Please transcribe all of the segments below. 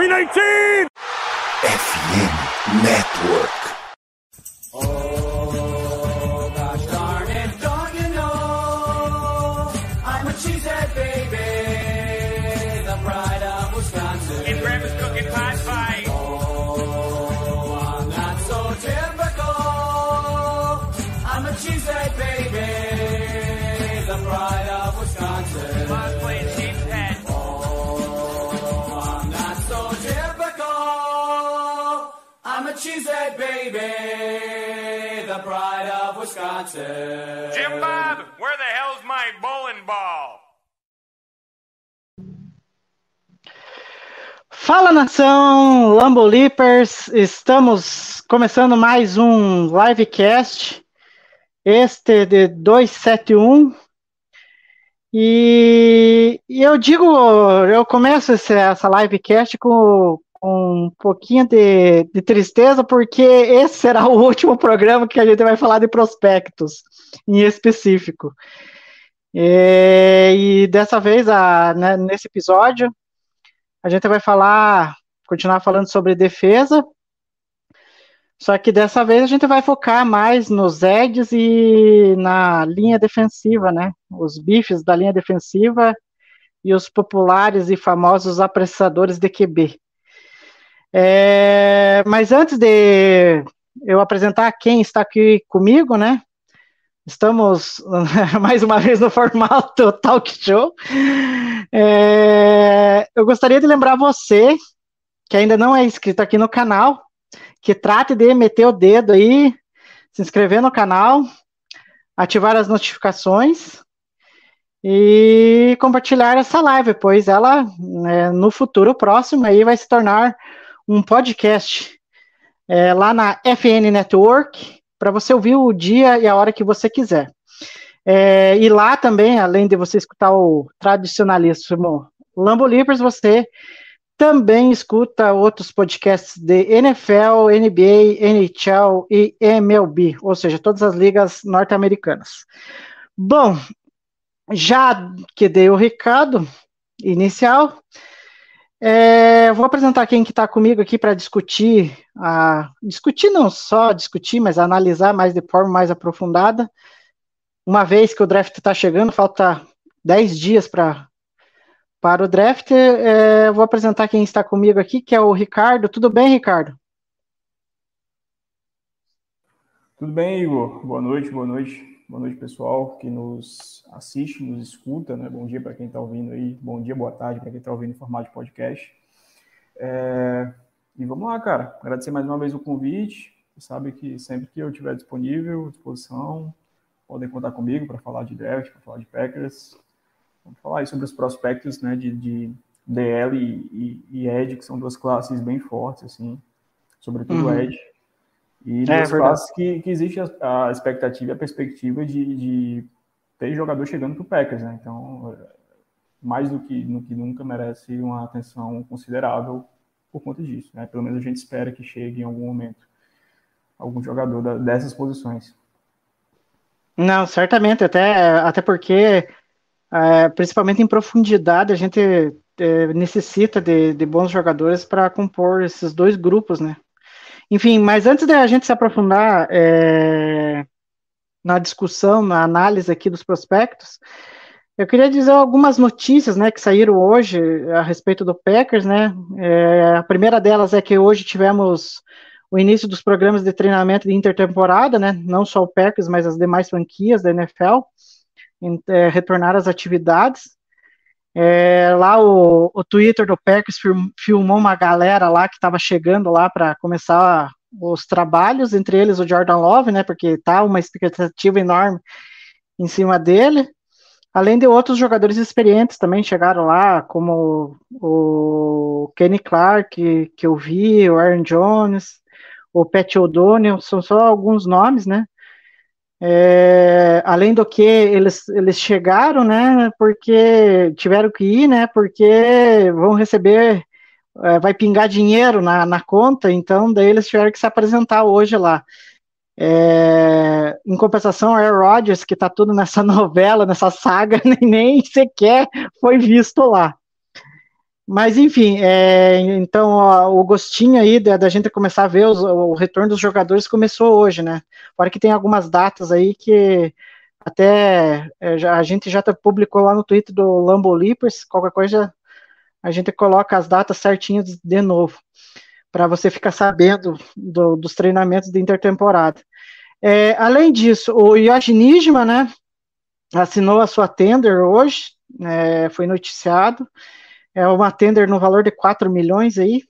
319! FM Network. A cheesehead baby, the pride of Wisconsin. Jim Bob, where the hell's my bowling ball? Fala nação, Lambo Leapers, estamos começando mais um livecast, este de 271. E, e eu digo, eu começo esse, essa livecast com, um pouquinho de, de tristeza, porque esse será o último programa que a gente vai falar de prospectos, em específico. E, e dessa vez, a, né, nesse episódio, a gente vai falar, continuar falando sobre defesa, só que dessa vez a gente vai focar mais nos edges e na linha defensiva, né? Os bifes da linha defensiva e os populares e famosos apressadores de QB. É, mas antes de eu apresentar quem está aqui comigo, né? Estamos mais uma vez no formato talk show. É, eu gostaria de lembrar você que ainda não é inscrito aqui no canal, que trate de meter o dedo aí, se inscrever no canal, ativar as notificações e compartilhar essa live, pois ela né, no futuro próximo aí vai se tornar um podcast é, lá na FN Network para você ouvir o dia e a hora que você quiser. É, e lá também, além de você escutar o tradicionalíssimo Lambo Leapers, você também escuta outros podcasts de NFL, NBA, NHL e MLB, ou seja, todas as ligas norte-americanas. Bom, já que dei o recado inicial, é, vou apresentar quem que está comigo aqui para discutir, a, discutir não só discutir, mas analisar mais de forma mais aprofundada. Uma vez que o draft está chegando, falta 10 dias para para o draft, é, vou apresentar quem está comigo aqui, que é o Ricardo. Tudo bem, Ricardo? Tudo bem, Igor? Boa noite, boa noite. Boa noite, pessoal que nos assiste, nos escuta, né? Bom dia para quem está ouvindo aí, bom dia, boa tarde para quem está ouvindo em formato de podcast. É... E vamos lá, cara. Agradecer mais uma vez o convite. Você sabe que sempre que eu estiver disponível, à disposição, podem contar comigo para falar de draft, para falar de Packers. Vamos falar aí sobre os prospectos né, de, de DL e, e, Edge, que são duas classes bem fortes, assim, sobretudo Uhum. Edge. E É, duas verdade. classes que, que existe a, a expectativa e a perspectiva de, de ter jogador chegando para o Packers, né? Então, mais do que, do que nunca merece uma atenção considerável por conta disso, né? Pelo menos a gente espera que chegue em algum momento algum jogador da- dessas posições. Não, certamente, até, até porque, é, principalmente em profundidade, a gente é, necessita de, de bons jogadores para compor esses dois grupos, né? Enfim, mas antes da gente se aprofundar é, na discussão, na análise aqui dos prospectos, eu queria dizer algumas notícias, né, que saíram hoje a respeito do Packers, né? É, a primeira delas é que hoje tivemos o início dos programas de treinamento de intertemporada, né? Não só o Packers, mas as demais franquias da NFL em, é, retornar às atividades. É, lá o, o Twitter do Packers film- filmou uma galera lá que estava chegando lá para começar os trabalhos, entre eles o Jordan Love, né? Porque tá uma expectativa enorme em cima dele. Além de outros jogadores experientes também chegaram lá, como o Kenny Clark, que, eu vi, o Aaron Jones, o Pat O'Donnell, são só alguns nomes, né? É, além do que eles, eles chegaram, né? Porque tiveram que ir, né? Porque vão receber, é, vai pingar dinheiro na, na conta, então daí eles tiveram que se apresentar hoje lá. É, em compensação, Aaron Rodgers, que tá tudo nessa novela, nessa saga, nem, nem sequer foi visto lá. Mas, enfim, é, então ó, o gostinho aí da, da, gente começar a ver os, o retorno dos jogadores começou hoje, né? Fora que tem algumas datas aí que até é, já, a gente já tá, publicou lá no Twitter do Lambo Leapers, qualquer coisa a gente coloca as datas certinhas de novo, para você ficar sabendo do, dos treinamentos de intertemporada. É, além disso, o Yoshi né, assinou a sua tender hoje, é, foi noticiado, é uma tender no valor de 4 milhões aí.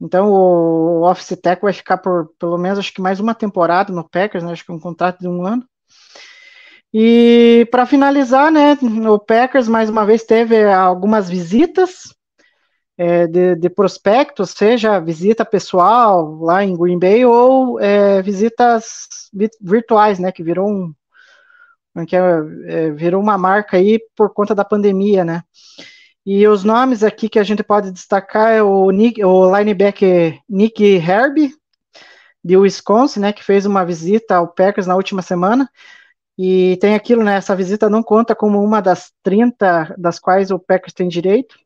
Então o Office Tech vai ficar por pelo menos acho que mais uma temporada no Packers, né? Acho que um contrato de um ano. E para finalizar, né, o Packers mais uma vez teve algumas visitas é, de, de, prospectos, seja visita pessoal lá em Green Bay ou é, visitas virtuais, né, que virou um que é, é, virou uma marca aí por conta da pandemia, né? E os nomes aqui que a gente pode destacar é o, Nick, o linebacker Nick Herb, de Wisconsin, né, que fez uma visita ao Packers na última semana. E tem aquilo, né, essa visita não conta como uma das 30 das quais o Packers tem direito.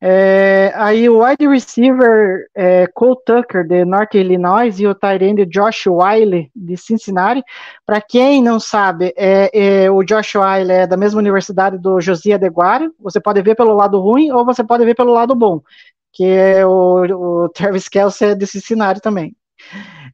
É, aí o wide receiver é, Cole Tucker, de North Illinois, e o tight Josh Wiley, de Cincinnati. Para quem não sabe, é, é, o Josh Wiley é da mesma universidade do Josiah DeGuara. Você pode ver pelo lado ruim ou você pode ver pelo lado bom, que é o, o Travis Kelsey é de Cincinnati também.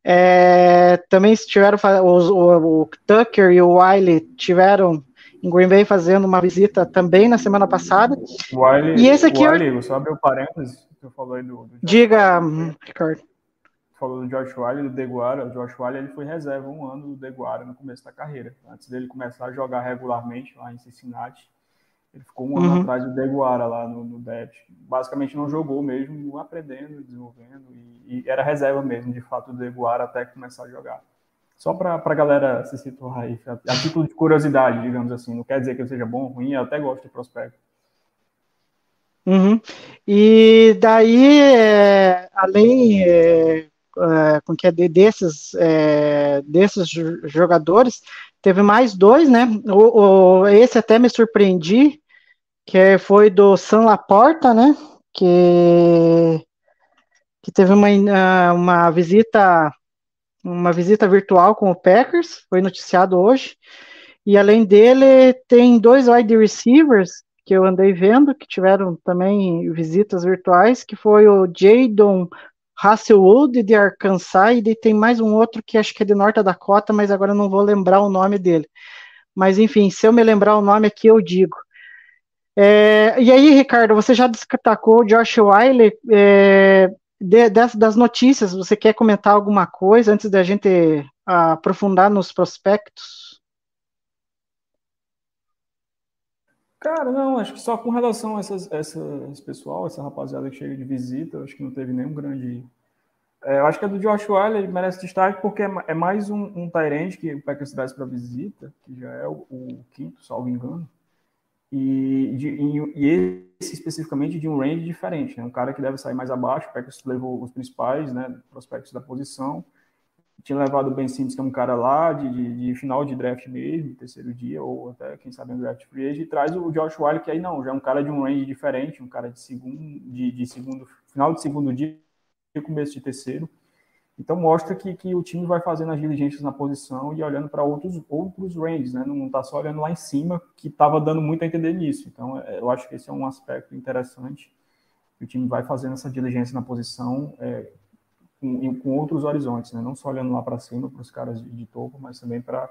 É, também tiveram os, o, o Tucker e o Wiley tiveram em Green Bay fazendo uma visita também na semana passada. Wiley, e esse aqui. Wiley, você abriu parênteses que eu falei do. do Diga, Ricardo. Falou do Josh Wiley, do Deguara. O Josh Wiley ele foi reserva um ano do Deguara no começo da carreira. Antes dele começar a jogar regularmente lá em Cincinnati. Ele ficou um ano uhum. atrás do Deguara lá no, no. Basicamente não jogou mesmo, aprendendo, desenvolvendo. E, e era reserva mesmo, de fato, do Deguara até começar a jogar. Só para a galera se situar aí, a título de curiosidade, digamos assim. Não quer dizer que eu seja bom ou ruim, eu até gosto de prospecto. Uhum. E daí, é, além é, é, com que é desses, é, desses jogadores, teve mais dois, né? O, o, esse até me surpreendi, que foi do San Laporta, né? Que, que teve uma, uma visita uma visita virtual com o Packers, foi noticiado hoje. E além dele, tem dois wide receivers que eu andei vendo, que tiveram também visitas virtuais, que foi o Jadon Hasselwood de Arkansas, e tem mais um outro que acho que é de Norte Dakota, mas agora não vou lembrar o nome dele. Mas enfim, se eu me lembrar o nome aqui, eu digo. É, e aí, Ricardo, você já destacou o Josh Wiley, é, de, das notícias, você quer comentar alguma coisa antes da gente aprofundar nos prospectos? Cara, não, acho que só com relação a essas, essas pessoal, essa rapaziada que chega de visita, acho que não teve nenhum grande. É, eu acho que a do Josh Wiley merece destaque porque é, é mais um, um Tyrande que o Packers traz para visita, que já é o, o quinto, salvo engano e, de, e, esse especificamente de um range diferente, né? um cara que deve sair mais abaixo, o Packers levou os principais né, prospectos da posição, tinha levado o Ben Simmons, que é um cara lá de, de, de, final de draft mesmo, terceiro dia, ou até, quem sabe, um draft free agent, e traz o Josh Wiley, que aí não, já é um cara de um range diferente, um cara de segundo, de, de segundo final de segundo dia, começo de terceiro, então mostra que, que o time vai fazendo as diligências na posição e olhando para outros outros ranges, né? Não está só olhando lá em cima, que estava dando muito a entender nisso. Então é, eu acho que esse é um aspecto interessante. O time vai fazendo essa diligência na posição é, com, com, outros horizontes, né? Não só olhando lá para cima para os caras de, de, topo, mas também para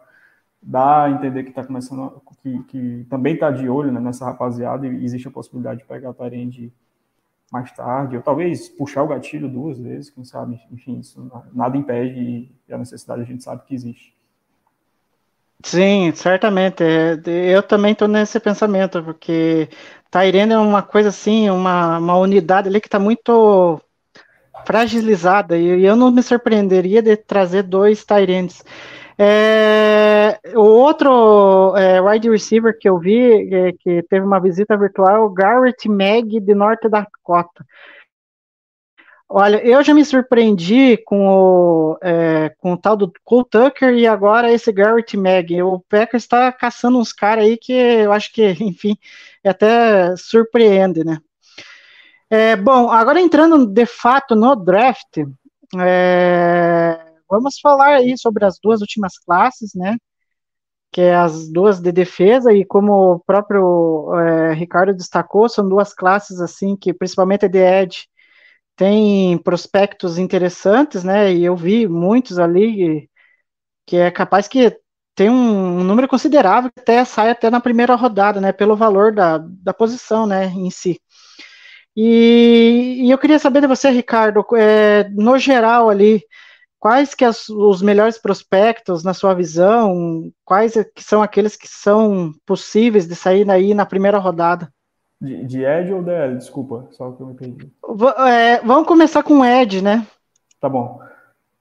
dar a entender que está começando, que, que também está de olho né, nessa rapaziada e existe a possibilidade de pegar a Tyrande mais tarde, ou talvez puxar o gatilho duas vezes, quem sabe, enfim, isso nada impede e a necessidade a gente sabe que existe. Sim, certamente. É, eu também estou nesse pensamento, porque Tairene é uma coisa assim, uma, uma unidade ali que está muito fragilizada, e eu não me surpreenderia de trazer dois Tyrands. É, o outro é, wide receiver que eu vi, é, que teve uma visita virtual, Garrett Mag de Norte Dakota. Olha, eu já me surpreendi com o, é, com o tal do Cole Tucker e agora esse Garrett Mag. O Packers está caçando uns caras aí que eu acho que, enfim, até surpreende, né? É, bom, agora entrando de fato no draft, é, vamos falar aí sobre as duas últimas classes, né? Que é as duas de defesa, e como o próprio é, Ricardo destacou, são duas classes assim que, principalmente a de Ed, tem prospectos interessantes, né? E eu vi muitos ali que é capaz que tem um número considerável que até sai até na primeira rodada, né? Pelo valor da, da posição, né? Em si. E, e eu queria saber de você, Ricardo, é, no geral ali, quais que as, os melhores prospectos na sua visão, quais que são aqueles que são possíveis de sair aí na primeira rodada? De, de Ed ou DL? Desculpa, só que eu me perdi. É, vamos começar com Ed, né? Tá bom.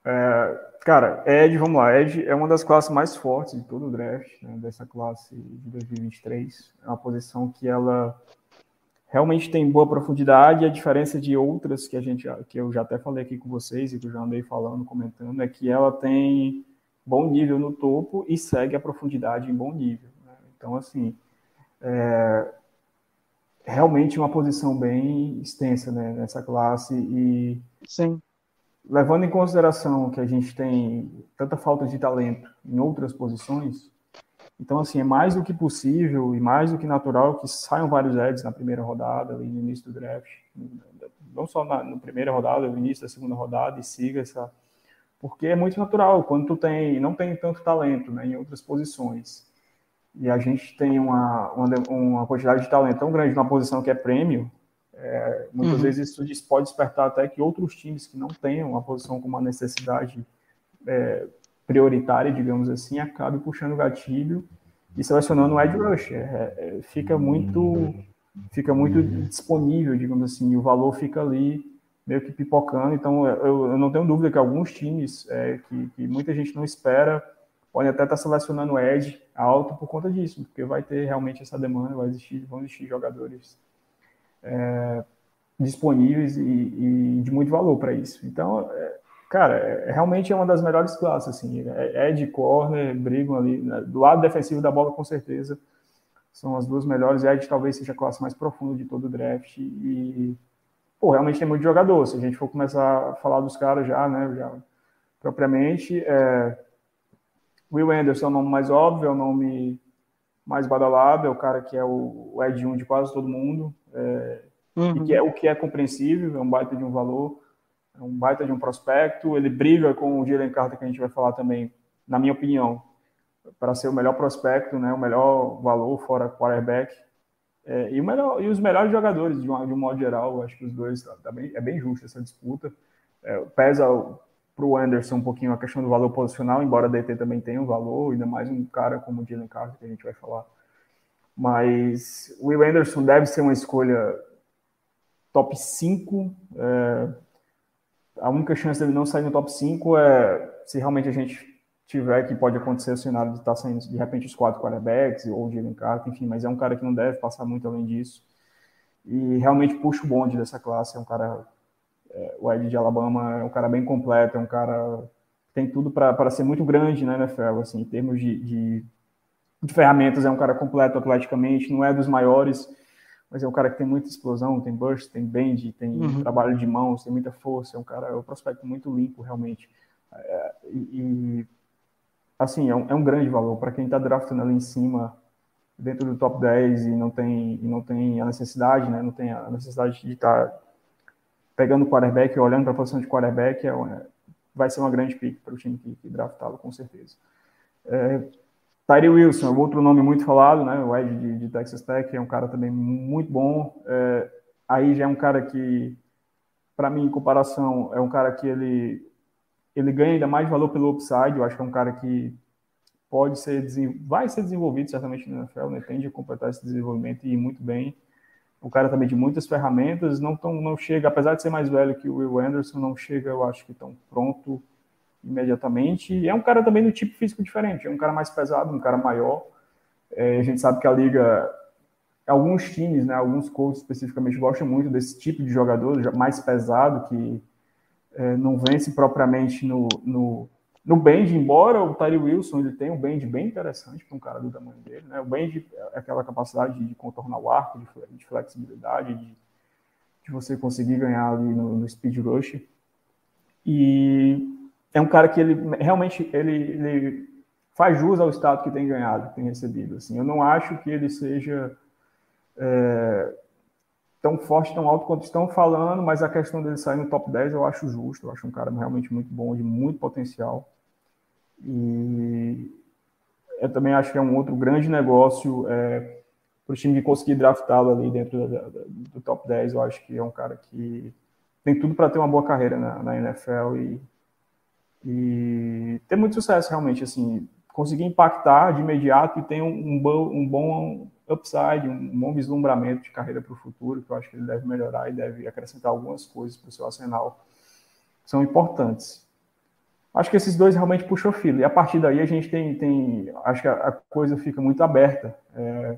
É, cara, Ed, vamos lá. Ed é uma das classes mais fortes de todo o draft, né, dessa classe de 2023. É uma posição que ela realmente tem boa profundidade. A diferença de outras que a gente, que eu já até falei aqui com vocês e que eu já andei falando, comentando, é que ela tem bom nível no topo e segue a profundidade em bom nível. Né? Então, assim, é realmente uma posição bem extensa né, nessa classe e Sim. levando em consideração que a gente tem tanta falta de talento em outras posições, então, assim, é mais do que possível e mais do que natural que saiam vários ads na primeira rodada, no início do draft. Não só na, na primeira rodada, no início da segunda rodada e siga essa... Porque é muito natural, quando tu tem, não tem tanto talento né, em outras posições, e a gente tem uma, uma, uma quantidade de talento tão grande numa posição que é prêmio, é, muitas uhum. vezes isso pode despertar até que outros times que não tenham uma posição com uma necessidade é, prioritária, digamos assim, acabe puxando o gatilho e selecionando o edge rusher. É, é, fica muito fica muito disponível, digamos assim, o valor fica ali meio que pipocando. Então, eu, eu não tenho dúvida que alguns times é, que, que, muita gente não espera podem até estar selecionando o edge alto por conta disso, porque vai ter realmente essa demanda, vai existir, vão existir jogadores é, disponíveis e, e, de muito valor para isso. Então, é, cara, é, realmente é uma das melhores classes, assim, é, Ed e Corner brigam ali, né? do lado defensivo da bola, com certeza, são as duas melhores, Ed talvez seja a classe mais profunda de todo o draft, e, pô, realmente tem muito jogador, se a gente for começar a falar dos caras já, né, já, propriamente, é, Will Anderson é o nome mais óbvio, é o nome mais badalado, é o cara que é o, o Ed 1 de quase todo mundo, é, uhum. e que é o que é compreensível, é um baita de um valor, é um baita de um prospecto, ele briga com o Jalen Carter, que a gente vai falar também, na minha opinião, para ser o melhor prospecto, né, o melhor valor fora quarterback, é, e, melhor, e os melhores jogadores, de, uma, de um modo geral, acho que os dois, tá, tá bem, é bem justo essa disputa, é, pesa para o Anderson um pouquinho a questão do valor posicional, embora a DT também tenha um valor, ainda mais um cara como o Jalen Carter, que a gente vai falar, mas o Will Anderson deve ser uma escolha top 5, é, a única chance dele não sair no top 5 é se realmente a gente tiver que pode acontecer o cenário de estar tá saindo de repente os quatro quarterbacks ou de Jalen Carter, enfim, mas é um cara que não deve passar muito além disso. E realmente puxa o bonde dessa classe, é um cara é, o Ed de Alabama é um cara bem completo, é um cara tem tudo para ser muito grande na NFL, assim, em termos de, de, de ferramentas, é um cara completo atleticamente, não é dos maiores, mas é um cara que tem muita explosão, tem burst, tem bend, tem uhum. trabalho de mãos, tem muita força, é um cara, é um prospecto muito limpo, realmente. É, e, e, assim, é um, é um grande valor para quem está draftando ali em cima, dentro do top 10 e não tem, e não tem a necessidade, né? Não tem a necessidade de estar tá pegando o quarterback, olhando para a posição de quarterback, é, vai ser uma grande pick para o time que, que draftá-lo, com certeza. É, Tyree Wilson, é outro nome muito falado, né? O Ed de, de, Texas Tech é um cara também muito bom. É, aí já é um cara que, para mim, em comparação, é um cara que ele, ele ganha ainda mais valor pelo upside. Eu acho que é um cara que pode ser, vai ser desenvolvido certamente no NFL, né? Tende a completar esse desenvolvimento e ir muito bem. Um cara também de muitas ferramentas, não, tão, não chega, apesar de ser mais velho que o Will Anderson, não chega, eu acho que tão pronto imediatamente. E é um cara também do tipo físico diferente, é um cara mais pesado, um cara maior. É, a gente sabe que a liga, alguns times, né, alguns coaches especificamente gostam muito desse tipo de jogador mais pesado que é, não vence propriamente no, no, no bend, embora o Tyree Wilson ele tenha um bend bem interessante para um cara do tamanho dele. Né? O bend é aquela capacidade de contornar o arco, de, de flexibilidade, de de você conseguir ganhar ali no, no speed rush. E é um cara que ele realmente ele, ele faz jus ao status que tem ganhado, que tem recebido. Assim, eu não acho que ele seja é, tão forte, tão alto quanto estão falando, mas a questão dele sair no top 10 eu acho justo. Eu acho um cara realmente muito bom, de muito potencial. E eu também acho que é um outro grande negócio é, para o time que conseguir draftá-lo ali dentro da, da, do top 10. Eu acho que é um cara que tem tudo para ter uma boa carreira na, na NFL e, e, ter muito sucesso realmente. Assim, conseguir impactar de imediato e ter um, bom, um bom upside, um bom vislumbramento de carreira para o futuro, que eu acho que ele deve melhorar e deve acrescentar algumas coisas para o seu arsenal são importantes. Acho que esses dois realmente puxam fila. E a partir daí a gente tem, tem acho que a, a coisa fica muito aberta, é,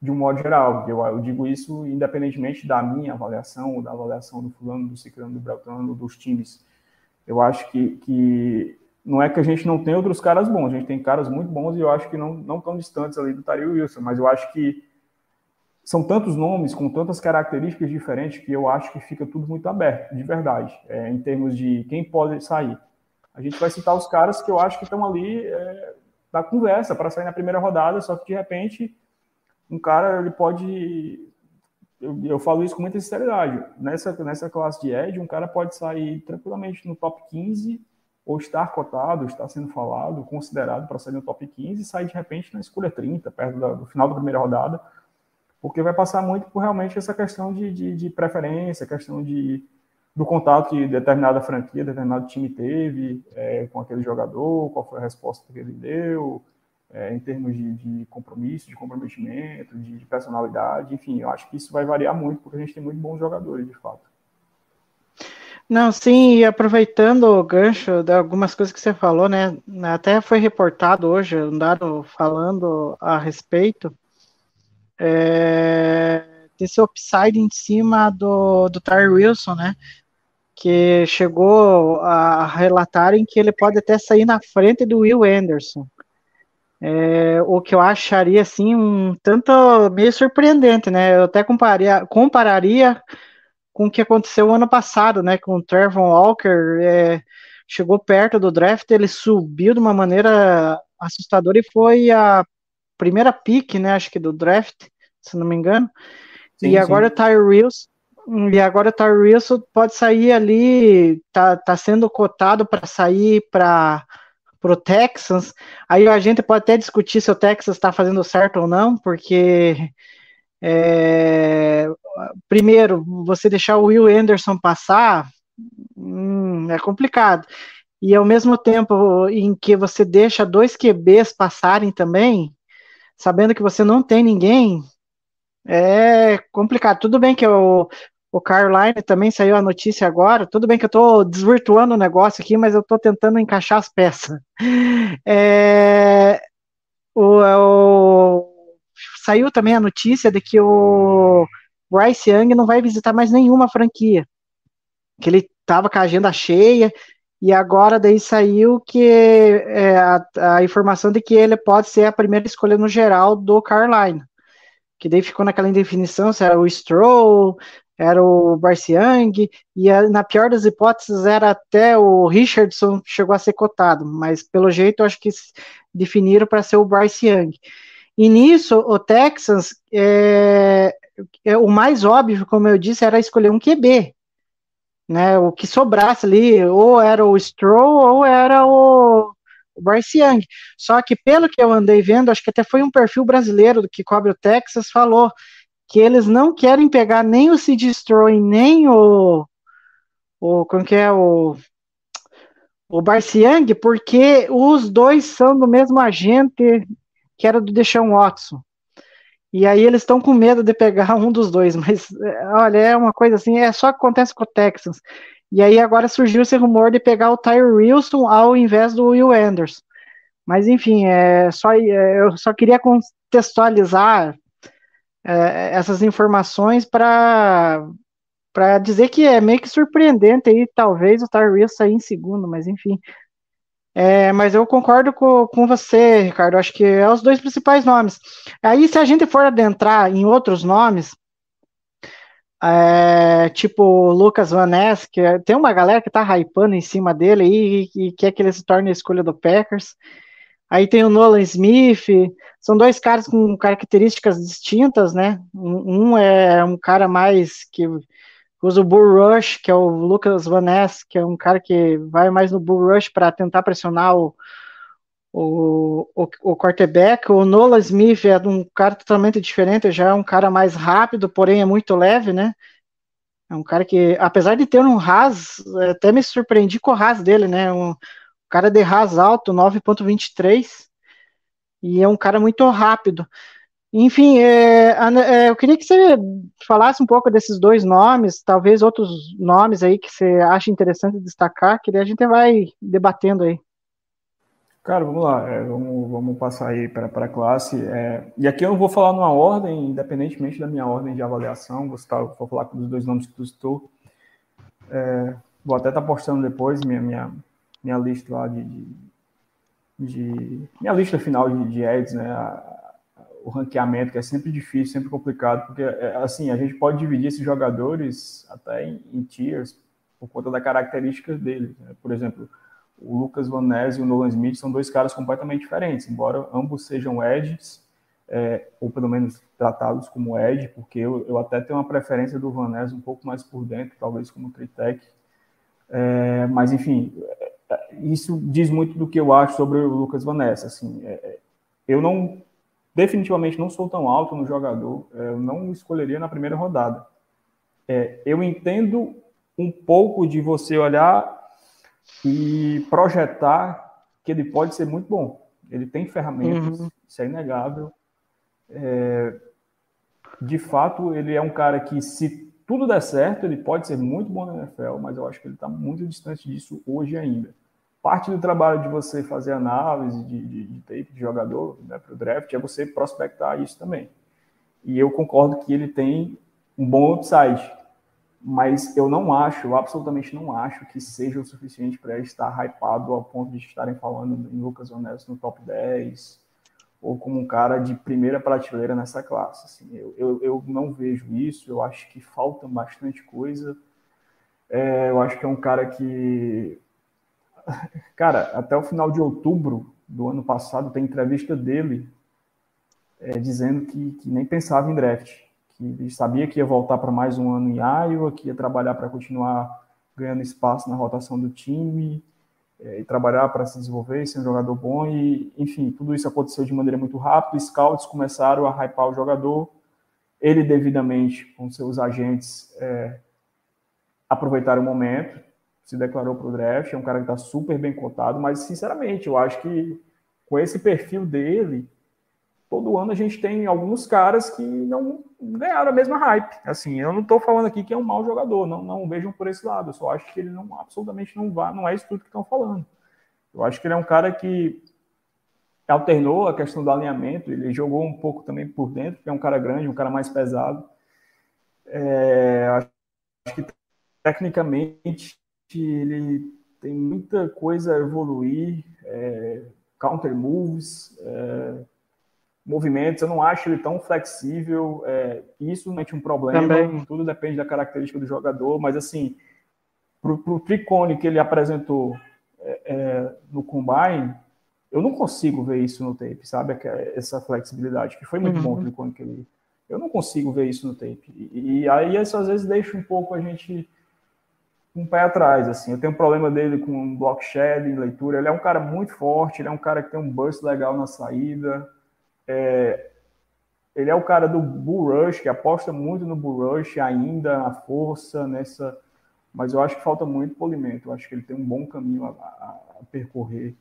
de um modo geral. Eu, eu, digo isso independentemente da minha avaliação, ou da avaliação do fulano, do ciclano, do beltrano, dos times. Eu acho que, que não é que a gente não tem outros caras bons, a gente tem caras muito bons e eu acho que não, não tão distantes ali do Tari Wilson, mas eu acho que são tantos nomes com tantas características diferentes que eu acho que fica tudo muito aberto, de verdade, é, em termos de quem pode sair. A gente vai citar os caras que eu acho que estão ali é, da conversa para sair na primeira rodada, só que de repente um cara ele pode eu, eu, falo isso com muita sinceridade. Nessa, nessa classe de Ed, um cara pode sair tranquilamente no top 15 ou estar cotado, estar sendo falado, considerado para sair no top 15 e sair de repente na escolha 30, perto da, do final da primeira rodada, porque vai passar muito por realmente essa questão de, de, de preferência, questão de, do contato que determinada franquia, determinado time teve é, com aquele jogador, qual foi a resposta que ele deu, é, em termos de, de, compromisso, de comprometimento, de, de personalidade, enfim, eu acho que isso vai variar muito, porque a gente tem muito bons jogadores, de fato. Não, sim, e aproveitando o gancho de algumas coisas que você falou, né? Até foi reportado hoje, dado falando a respeito é, desse upside em cima do, do Tyre Wilson, né? Que chegou a relatarem que ele pode até sair na frente do Will Anderson. É, o que eu acharia assim um tanto meio surpreendente, né? Eu até compararia, compararia com o que aconteceu ano passado, né? Com o Trevor Walker, é, chegou perto do draft, ele subiu de uma maneira assustadora e foi a primeira pick, né? Acho que do draft, se não me engano. Sim, e agora o Tyree e agora o pode sair ali, tá, tá sendo cotado para sair para o Texans. Aí a gente pode até discutir se o Texas está fazendo certo ou não, porque é, primeiro, você deixar o Will Anderson passar hum, é complicado. E ao mesmo tempo em que você deixa dois QBs passarem também, sabendo que você não tem ninguém, é complicado. Tudo bem que o, o Caroline também saiu a notícia agora. Tudo bem que eu estou desvirtuando o negócio aqui, mas eu estou tentando encaixar as peças. É, o, o saiu também a notícia de que o Bryce Young não vai visitar mais nenhuma franquia, que ele estava com a agenda cheia, e agora daí saiu que é, a, a, informação de que ele pode ser a primeira escolha no geral do Carolina, que daí ficou naquela indefinição se era o Stroll, era o Bryce Young, e na pior das hipóteses era até o Richardson que chegou a ser cotado, mas pelo jeito eu acho que definiram para ser o Bryce Young. E nisso, o Texas, é, é, o mais óbvio, como eu disse, era escolher um QB. Né, o que sobrasse ali, ou era o Stroll, ou era o, o Bryce Young. Só que, pelo que eu andei vendo, acho que até foi um perfil brasileiro que cobre o Texas, falou que eles não querem pegar nem o Sid Stroll nem o, o como que é, o, o Young, porque os dois são do mesmo agente que era do Deshaun Watson. E aí eles estão com medo de pegar um dos dois, mas olha, é uma coisa assim, é só que acontece com o Texans. E aí agora surgiu esse rumor de pegar o Tyre Wilson ao invés do Will Anderson. Mas enfim, é só, é, eu só queria contextualizar é, essas informações para para dizer que é meio que surpreendente aí, talvez o Tyre Wilson sair em segundo, mas enfim, é, mas eu concordo com, com você, Ricardo. Acho que é os dois principais nomes. Aí, se a gente for adentrar em outros nomes, é, tipo Lucas Van que é- tem uma galera que tá hypando em cima dele aí e, e quer que ele se torne a escolha do Packers. Aí tem o Nolan Smith, são dois caras com características distintas, né? Um, é um cara mais que usa o Bull Rush, que é o Lucas Van Ness, que é um cara que vai mais no Bull Rush para tentar pressionar o, o, o, o quarterback. O Nolan Smith é um cara totalmente diferente, já é um cara mais rápido, porém é muito leve, né? É um cara que, apesar de ter um ras, até me surpreendi com o ras dele, né? Um cara de ras alto, 9.23, e é um cara muito rápido. Enfim, é, é, eu queria que você falasse um pouco desses dois nomes, talvez outros nomes aí que você acha interessante destacar, que daí a gente vai debatendo aí. Cara, vamos lá, é, vamos, vamos passar aí para a classe. é, e aqui eu não vou falar numa ordem, independentemente da minha ordem de avaliação, vou, citar, vou falar com os dois nomes que tu citou. É, vou até estar postando depois minha, minha, minha lista lá de, de, de- minha lista final de, de ads, né? o ranqueamento, que é sempre difícil, sempre complicado, porque é, assim, a gente pode dividir esses jogadores até em, em tiers por conta da característica deles. né? Por exemplo, o Lucas Van Ness e o Nolan Smith são dois caras completamente diferentes, embora ambos sejam edges, é, ou pelo menos tratados como edge, porque eu, eu até tenho uma preferência do Van Ness um pouco mais por dentro, talvez como tritec, é, mas enfim, isso diz muito do que eu acho sobre o Lucas Van Ness, assim, é, é, eu não, definitivamente não sou tão alto no jogador, é, eu não escolheria na primeira rodada. É, eu entendo um pouco de você olhar e projetar que ele pode ser muito bom. Ele tem ferramentas, Uhum. isso é inegável. É, de fato, ele é um cara que, se tudo der certo, ele pode ser muito bom na NFL, mas eu acho que ele está muito distante disso hoje ainda. Parte do trabalho de você fazer análise de, de, de tape de jogador né, para o draft é você prospectar isso também. E eu concordo que ele tem um bom upside, mas eu não acho, eu absolutamente não acho que seja o suficiente para estar hypado ao ponto de estarem falando em Lucas Honesto no top 10 ou como um cara de primeira prateleira nessa classe. Assim, eu, eu, eu não vejo isso, eu acho que falta bastante coisa. É, eu acho que é um cara que. Cara, até o final de outubro do ano passado tem entrevista dele é, dizendo que, que nem pensava em draft que ele sabia que ia voltar para mais um ano em Iowa, que ia trabalhar para continuar ganhando espaço na rotação do time, é, e trabalhar para se desenvolver, ser um jogador bom, e enfim, tudo isso aconteceu de maneira muito rápida, scouts começaram a hypar o jogador, ele devidamente, com seus agentes, é, aproveitaram o momento, se declarou para o draft, é um cara que está super bem cotado, mas sinceramente, eu acho que com esse perfil dele, todo ano a gente tem alguns caras que não ganharam a mesma hype. Assim, eu não estou falando aqui que é um mau jogador, não, não vejam por esse lado. Eu só acho que ele não absolutamente não vai, não é isso tudo que estão falando. Eu acho que ele é um cara que alternou a questão do alinhamento, ele jogou um pouco também por dentro, que é um cara grande, um cara mais pesado. É, acho que tecnicamente ele tem muita coisa a evoluir, é, counter moves, é, movimentos, eu não acho ele tão flexível, é, isso não é um problema, Também. tudo depende da característica do jogador, mas assim, pro, pro tricone que ele apresentou é, é, no Combine, eu não consigo ver isso no tape, sabe? Que- Essa flexibilidade, que foi muito bom o Uhum. tricone que ele... Eu não consigo ver isso no tape. E, e aí isso às vezes deixa um pouco a gente um pé atrás, assim. Eu tenho um problema dele com block shedding, leitura. Ele é um cara muito forte, ele é um cara que tem um burst legal na saída. É, ele é o cara do Bull Rush, que aposta muito no Bull Rush ainda, na força, nessa. Mas eu acho que falta muito polimento. Eu acho que ele tem um bom caminho a, a- a percorrer.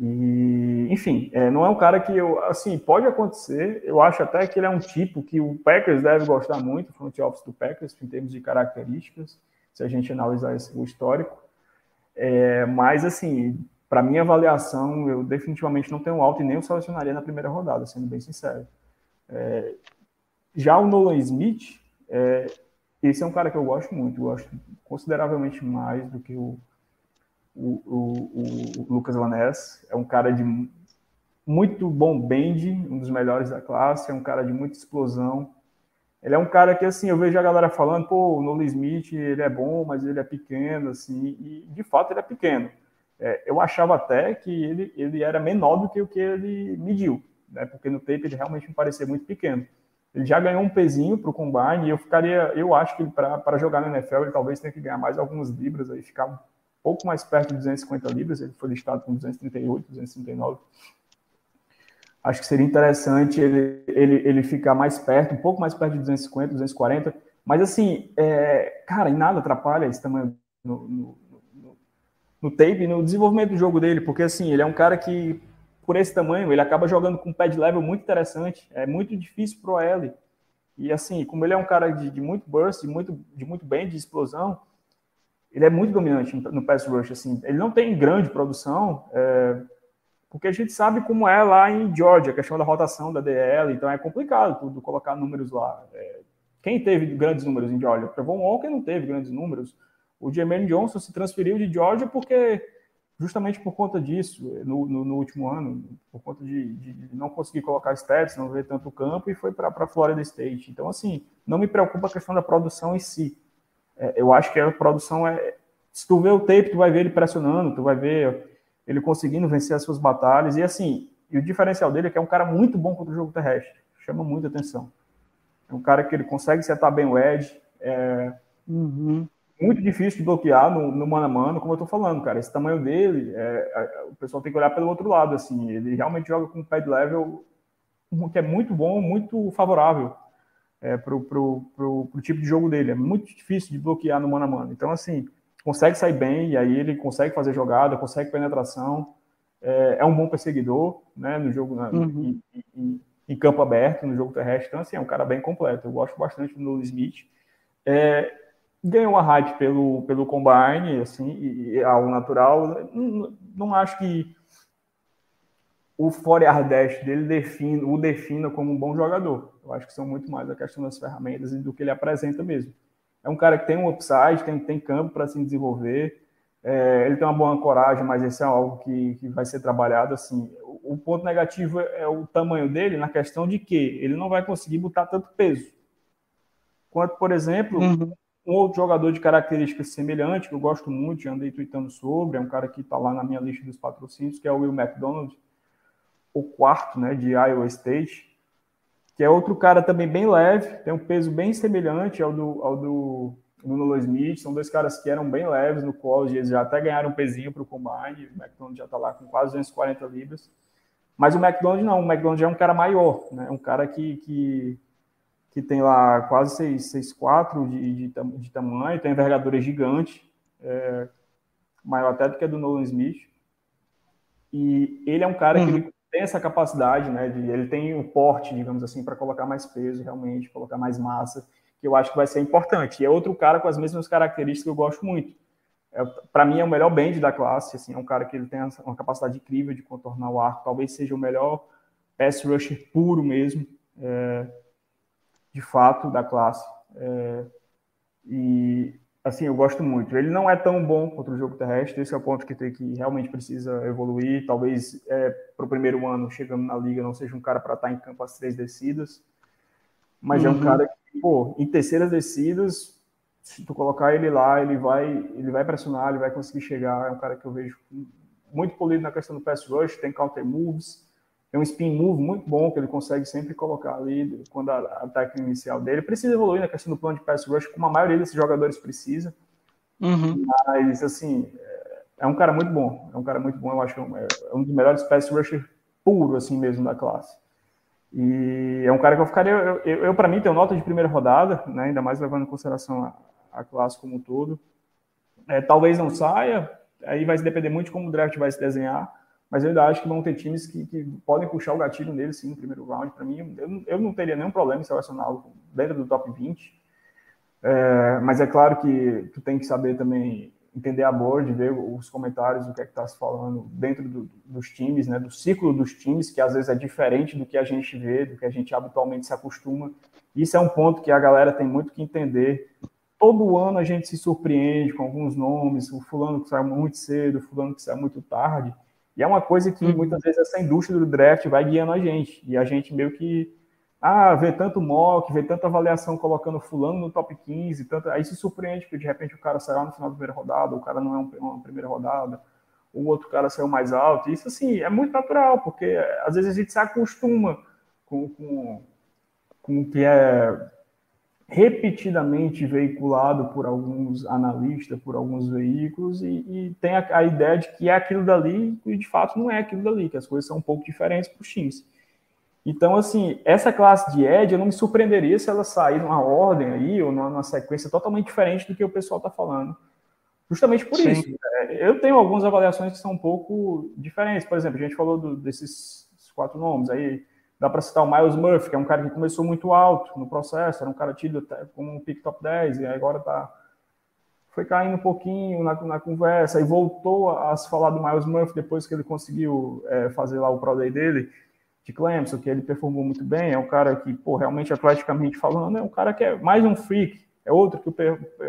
E, enfim, é, não é um cara que eu. Assim, pode acontecer. Eu acho até que ele é um tipo que o Packers deve gostar muito, o front office do Packers, em termos de características, se a gente analisar esse, o histórico. É, mas, assim, para minha avaliação, eu definitivamente não tenho alto e nem o selecionaria na primeira rodada, sendo bem sincero. É, já o Nolan Smith, é, esse é um cara que eu gosto muito, eu gosto consideravelmente mais do que o, o, o, o Lucas Lanés. É um cara de muito bom bend, um dos melhores da classe, é um cara de muita explosão, Ele é um cara que, assim, eu vejo a galera falando, pô, o Nolan Smith, ele é bom, mas ele é pequeno, assim, e de fato ele é pequeno. É, eu achava até que ele, ele era menor do que o que ele mediu, né? Porque no tape ele realmente me parecia muito pequeno. Ele já ganhou um pezinho para o combine e eu ficaria, eu acho que para jogar na NFL ele talvez tenha que ganhar mais algumas libras aí, ficar um pouco mais perto de 250 libras. Ele foi listado com 238, 239 acho que seria interessante ele, ele, ele ficar mais perto, um pouco mais perto de 250, 240. Mas, assim, é, cara, em nada atrapalha esse tamanho no, no, no, no tape, no desenvolvimento do jogo dele, porque, assim, ele é um cara que, por esse tamanho, ele acaba jogando com um pad level muito interessante. É muito difícil pro L. E, assim, como ele é um cara de, de muito burst, de muito, de muito bem de explosão, ele é muito dominante no pass rush, assim. Ele não tem grande produção, é, porque a gente sabe como é lá em Georgia, a questão da rotação da DL, então é complicado tudo colocar números lá. É, quem teve grandes números em Georgia? O Trevon Walker não teve grandes números. O Jermaine Johnson se transferiu de Georgia porque justamente por conta disso, no, no, no último ano, por conta de, de, não conseguir colocar stats, não ver tanto campo, e foi para a Florida State. Então, assim, não me preocupa a questão da produção em si. É, eu acho que a produção é. Se tu vê o tape, tu vai ver ele pressionando, tu vai ver ele conseguindo vencer as suas batalhas. E assim, e o diferencial dele é que é um cara muito bom contra o jogo terrestre. Chama muita atenção. É um cara que ele consegue setar bem o edge. É uhum. muito difícil de bloquear no, no mano a mano, como eu tô falando, cara. Esse tamanho dele, é, o pessoal tem que olhar pelo outro lado, assim. Ele realmente joga com um pad level que é muito bom, muito favorável é, pro, pro, pro, pro tipo de jogo dele. É muito difícil de bloquear no mano a mano. Então, assim, consegue sair bem, e aí ele consegue fazer jogada, consegue penetração, é, é um bom perseguidor, né, no jogo, na, uhum. em, em, em, campo aberto, no jogo terrestre, então, assim, é um cara bem completo, eu gosto bastante do Smith, é, ganhou uma hype pelo, pelo combine, assim, e, e algo natural, não, não acho que o Fore Dash dele define, o defina como um bom jogador, eu acho que são muito mais a questão das ferramentas e do que ele apresenta mesmo. É um cara que tem um upside, tem, tem campo para se desenvolver. É, ele tem uma boa ancoragem, mas esse é algo que, que vai ser trabalhado. Assim, o, o, ponto negativo é o tamanho dele, na questão de que ele não vai conseguir botar tanto peso. Quanto, por exemplo, uhum. um outro jogador de características semelhantes, que eu gosto muito, já andei tweetando sobre, é um cara que está lá na minha lista dos patrocínios, que é o Will McDonald, o quarto né, de Iowa State que é outro cara também bem leve, tem um peso bem semelhante ao do, ao do, do Nolan Smith. São dois caras que eram bem leves no college, eles já até ganharam um pezinho para o combine. O McDonald já está lá com quase 240 libras. Mas o McDonald não, o McDonald é um cara maior, né? um cara que, que, que tem lá quase 6'4 de, de, de tamanho, tem envergadura gigante, é, maior até do que a do Nolan Smith. E ele é um cara uhum. que ele tem essa capacidade, né? De, ele tem o porte, digamos assim, para colocar mais peso, realmente, colocar mais massa, que eu acho que vai ser importante. E é outro cara com as mesmas características que eu gosto muito. É, para mim é o melhor bend da classe, assim, é um cara que ele tem uma capacidade incrível de contornar o arco, talvez seja o melhor pass rusher puro mesmo, é, de fato, da classe. É, e assim, eu gosto muito. Ele não é tão bom contra o jogo terrestre, esse é o ponto que tem que realmente precisa evoluir. Talvez é, para o primeiro ano, chegando na liga, não seja um cara para estar tá em campo as três descidas, mas uhum. é um uhum. cara que, pô, em terceiras descidas, se tu colocar ele lá, ele vai, ele vai pressionar, ele vai conseguir chegar. É um cara que eu vejo muito polido na questão do pass rush, tem counter moves, tem um spin move muito bom que ele consegue sempre colocar ali quando a, a técnica inicial dele. Precisa evoluir na questão do plano de pass rush, como a maioria desses jogadores precisa. Uhum. Mas, assim, é um cara muito bom. É um cara muito bom. Eu acho que é, é um dos melhores pass rushers puro, assim mesmo, da classe. E é um cara que eu ficaria. Eu, eu, eu para mim, tenho nota de primeira rodada, né, ainda mais levando em consideração a, a classe como um todo. É, talvez não saia, aí vai depender muito de como o draft vai se desenhar mas eu ainda acho que vão ter times que, que podem puxar o gatilho nele, sim, no primeiro round. Para mim, eu, eu, não teria nenhum problema em selecioná-lo dentro do top 20. É, mas é claro que tu tem que saber também entender a board, ver os comentários, o que é que está se falando dentro do, dos times, né, do ciclo dos times, que às vezes é diferente do que a gente vê, do que a gente habitualmente se acostuma. Isso é um ponto que a galera tem muito que entender. Todo ano a gente se surpreende com alguns nomes, o fulano que sai muito cedo, o fulano que sai muito tarde. E é uma coisa que uhum. muitas vezes essa indústria do draft vai guiando a gente. E a gente meio que ah, vê tanto mock, vê tanta avaliação colocando fulano no top 15, tanto, aí se surpreende que de repente o cara saiu no final da primeira rodada, o cara não é uma primeira rodada, o outro cara saiu mais alto. Isso, assim, é muito natural, porque às vezes a gente se acostuma com, com, com o que é repetidamente veiculado por alguns analistas, por alguns veículos, e, e tem a, a, ideia de que é aquilo dali, e de fato não é aquilo dali, que as coisas são um pouco diferentes para os times. Então, assim, essa classe de Ed, eu não me surpreenderia se ela sair numa ordem aí, ou numa sequência totalmente diferente do que o pessoal está falando. Justamente por Sim. isso. Né? Eu tenho algumas avaliações que são um pouco diferentes. Por exemplo, a gente falou do, desses quatro nomes aí. Dá para citar o Miles Murphy, que é um cara que começou muito alto no processo, era um cara tido como um pick top 10, e agora tá, foi caindo um pouquinho na, na conversa, e voltou a, a, se falar do Miles Murphy depois que ele conseguiu é, fazer lá o Pro Day dele, de Clemson, que ele performou muito bem, é um cara que, pô, realmente atleticamente falando, é um cara que é mais um freak, é outro que o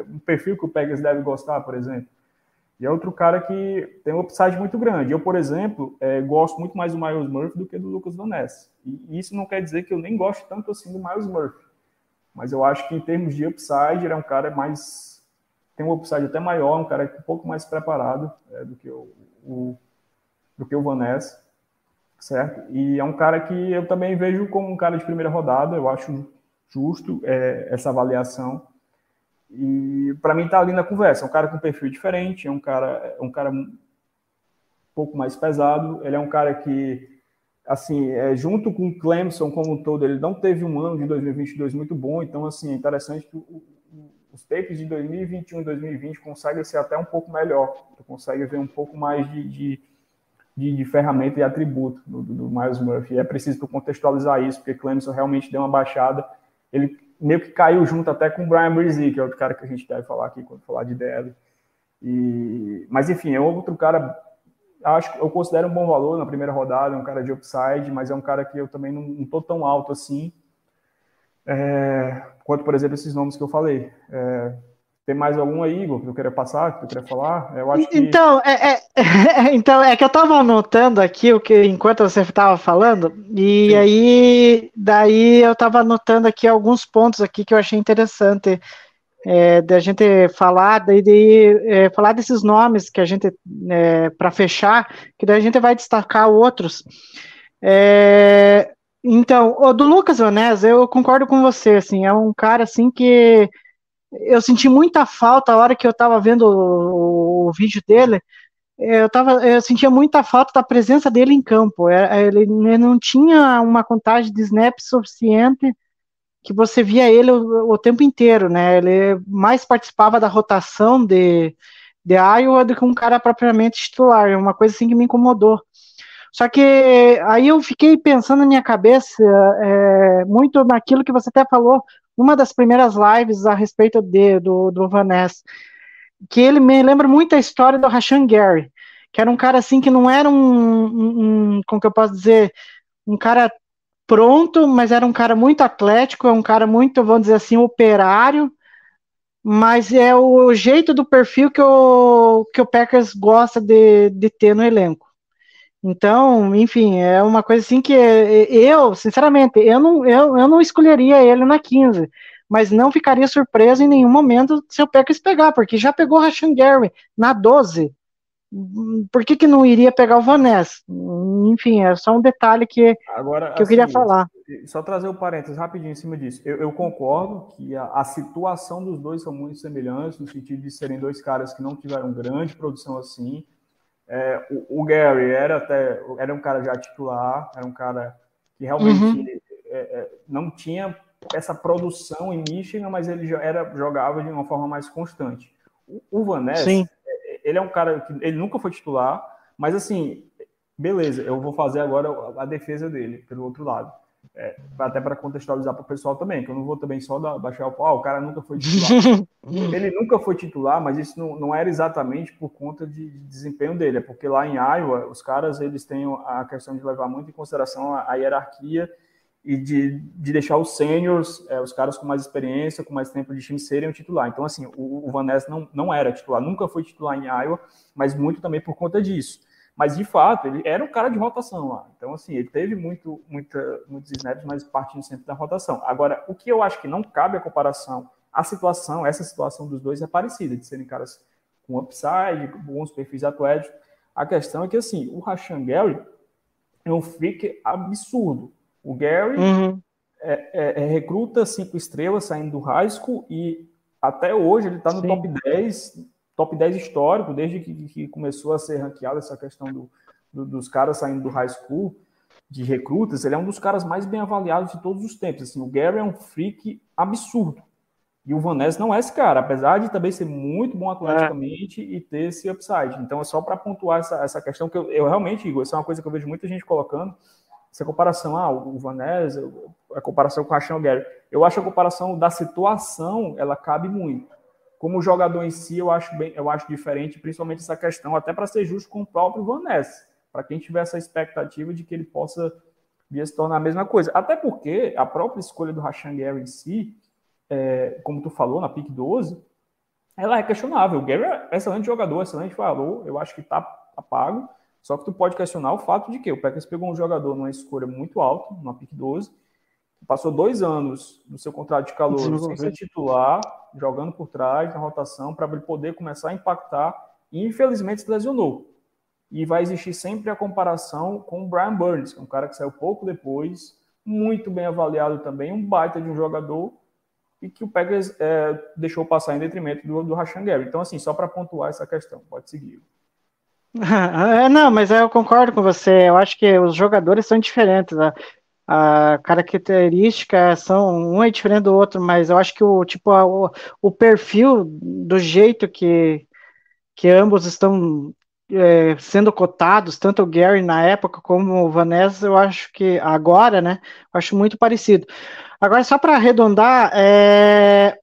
um perfil que o Pegas deve gostar, por exemplo. E é outro cara que tem um upside muito grande. Eu, por exemplo, é, gosto muito mais do Miles Murphy do que do Lucas Van Ness. E isso não quer dizer que eu nem gosto tanto assim do Miles Murphy. Mas eu acho que em termos de upside, ele é um cara mais. tem um upside até maior, um cara um pouco mais preparado é, do, que o, o, do que o Van Ness, certo? E é um cara que eu também vejo como um cara de primeira rodada, eu acho justo é, essa avaliação. E para mim tá ali na conversa. É um cara com um perfil diferente, é um cara, é um cara um pouco mais pesado. Ele é um cara que, assim, é, junto com o Clemson como um todo, ele não teve um ano de 2022 muito bom. Então, assim, é interessante que os tapes de 2021 e 2020 conseguem ser até um pouco melhor. Tu consegue ver um pouco mais de, de, de, de ferramenta e atributo do, do, Miles Murphy. É preciso contextualizar isso, porque Clemson realmente deu uma baixada. Ele meio que caiu junto até com o Brian Brzee, que é outro cara que a gente deve falar aqui quando falar de DL. E, mas enfim, é outro cara, acho eu considero um bom valor na primeira rodada, é um cara de upside, mas é um cara que eu também não, tô tão alto assim, é, quanto, por exemplo, esses nomes que eu falei. É, tem mais algum aí, Igor, que eu queria passar, que eu queria falar? Eu acho que... Então, é, é, então, é que eu estava anotando aqui o que enquanto você estava falando, e Sim. aí daí eu estava anotando aqui alguns pontos aqui que eu achei interessante é, da gente falar, daí de, é, falar desses nomes que a gente, é, para fechar, que daí a gente vai destacar outros. É, então, o do Lucas Vanessa, eu concordo com você, assim, é um cara assim que eu senti muita falta a hora que eu estava vendo o, o, vídeo dele. Eu, tava, eu sentia muita falta da presença dele em campo. Ele, ele não tinha uma contagem de snaps suficiente que você via ele o, o, tempo inteiro, né? Ele mais participava da rotação de, de Iowa do que um cara propriamente titular. É uma coisa assim que me incomodou. Só que aí eu fiquei pensando na minha cabeça é, muito naquilo que você até falou uma das primeiras lives a respeito de, do, do Van Ness, que ele me lembra muito a história do Rashan Gary, que era um cara assim que não era um, um, um como que eu posso dizer, um cara pronto, mas era um cara muito atlético, é um cara muito, vamos dizer assim, operário, mas é o jeito do perfil que o, que o Packers gosta de, de ter no elenco. Então, enfim, é uma coisa assim que eu, sinceramente, eu não, eu, eu não escolheria ele na 15, mas não ficaria surpreso em nenhum momento se o Packers pegar, porque já pegou o Rashan Gary na 12. Por que, que não iria pegar o Vanessa? Enfim, é só um detalhe que, Agora, que eu queria assim, falar. Só trazer o um parênteses rapidinho em cima disso. Eu, eu concordo que a, a, situação dos dois são muito semelhantes, no sentido de serem dois caras que não tiveram grande produção assim, é, o, o, Gary era até era um cara já titular, era um cara que realmente uhum. é, é, não tinha essa produção em Michigan, mas ele já era jogava de uma forma mais constante. O, o Van Ness, Sim. É, ele é um cara que ele nunca foi titular, mas assim, beleza, eu vou fazer agora a defesa dele pelo outro lado. É, até para contextualizar para o pessoal também, que eu não vou também só dar, baixar o pau, ah, o cara nunca foi titular. ele nunca foi titular, mas isso não, não era exatamente por conta de, de, desempenho dele, é porque lá em Iowa, os caras eles têm a questão de levar muito em consideração a, a hierarquia e de, de deixar os seniors, é, os caras com mais experiência, com mais tempo de time, serem o titular. Então, assim, o, o Van Ness não, não era titular, nunca foi titular em Iowa, mas muito também por conta disso. Mas, de fato, ele era um cara de rotação lá. Então, assim, ele teve muito, muita, muitos snaps, mas partindo sempre da rotação. Agora, o que eu acho que não cabe a comparação, a situação, essa situação dos dois é parecida, de serem caras com upside, bons perfis atléticos. A questão é que, assim, o Rashan Gary é um freak absurdo. O Gary Uhum. é, é- é recruta cinco estrelas saindo do high school e até hoje ele está no Sim. top 10, top 10 histórico, desde que, que começou a ser ranqueado essa questão do- do- dos caras saindo do high school, de recrutas, ele é um dos caras mais bem avaliados de todos os tempos. Assim, o Gary é um freak absurdo. E o Van Ness não é esse cara, apesar de também ser muito bom atleticamente e ter esse upside. Então é só para pontuar essa, essa questão que eu, eu realmente, Igor, isso é uma coisa que eu vejo muita gente colocando, essa comparação, ah, o Van a comparação com o Rashan Gary. Eu acho a comparação da situação, ela cabe muito. Como jogador em si, eu acho bem, eu acho diferente, principalmente essa questão, até para ser justo com o próprio Van Ness, para quem tiver essa expectativa de que ele possa vir a se tornar a mesma coisa. Até porque a própria escolha do Rashan Gary em si, é, como tu falou, na pick 12, ela é questionável. O Gary é excelente jogador, excelente valor, eu acho que tá, tá pago. Só que tu pode questionar o fato de que o Packers pegou um jogador numa escolha muito alta, numa pick 12, passou dois anos do seu contrato de calor sem ser titular, jogando por trás, na rotação, para ele poder começar a impactar, e infelizmente se lesionou. E vai existir sempre a comparação com o Brian Burns, que é um cara que saiu pouco depois, muito bem avaliado também, um baita de um jogador, e que o Packers é, deixou passar em detrimento do, do Rashan Gary. Então, assim, só para pontuar essa questão, pode seguir. É, não, mas eu concordo com você. Eu acho que os jogadores são diferentes. A, a característica são um é diferente do outro, mas eu acho que o tipo a- o, o perfil do jeito que que ambos estão é, sendo cotados, tanto o Gary na época como o Vanessa, eu acho que agora, né? Eu acho muito parecido. Agora, só para arredondar, é,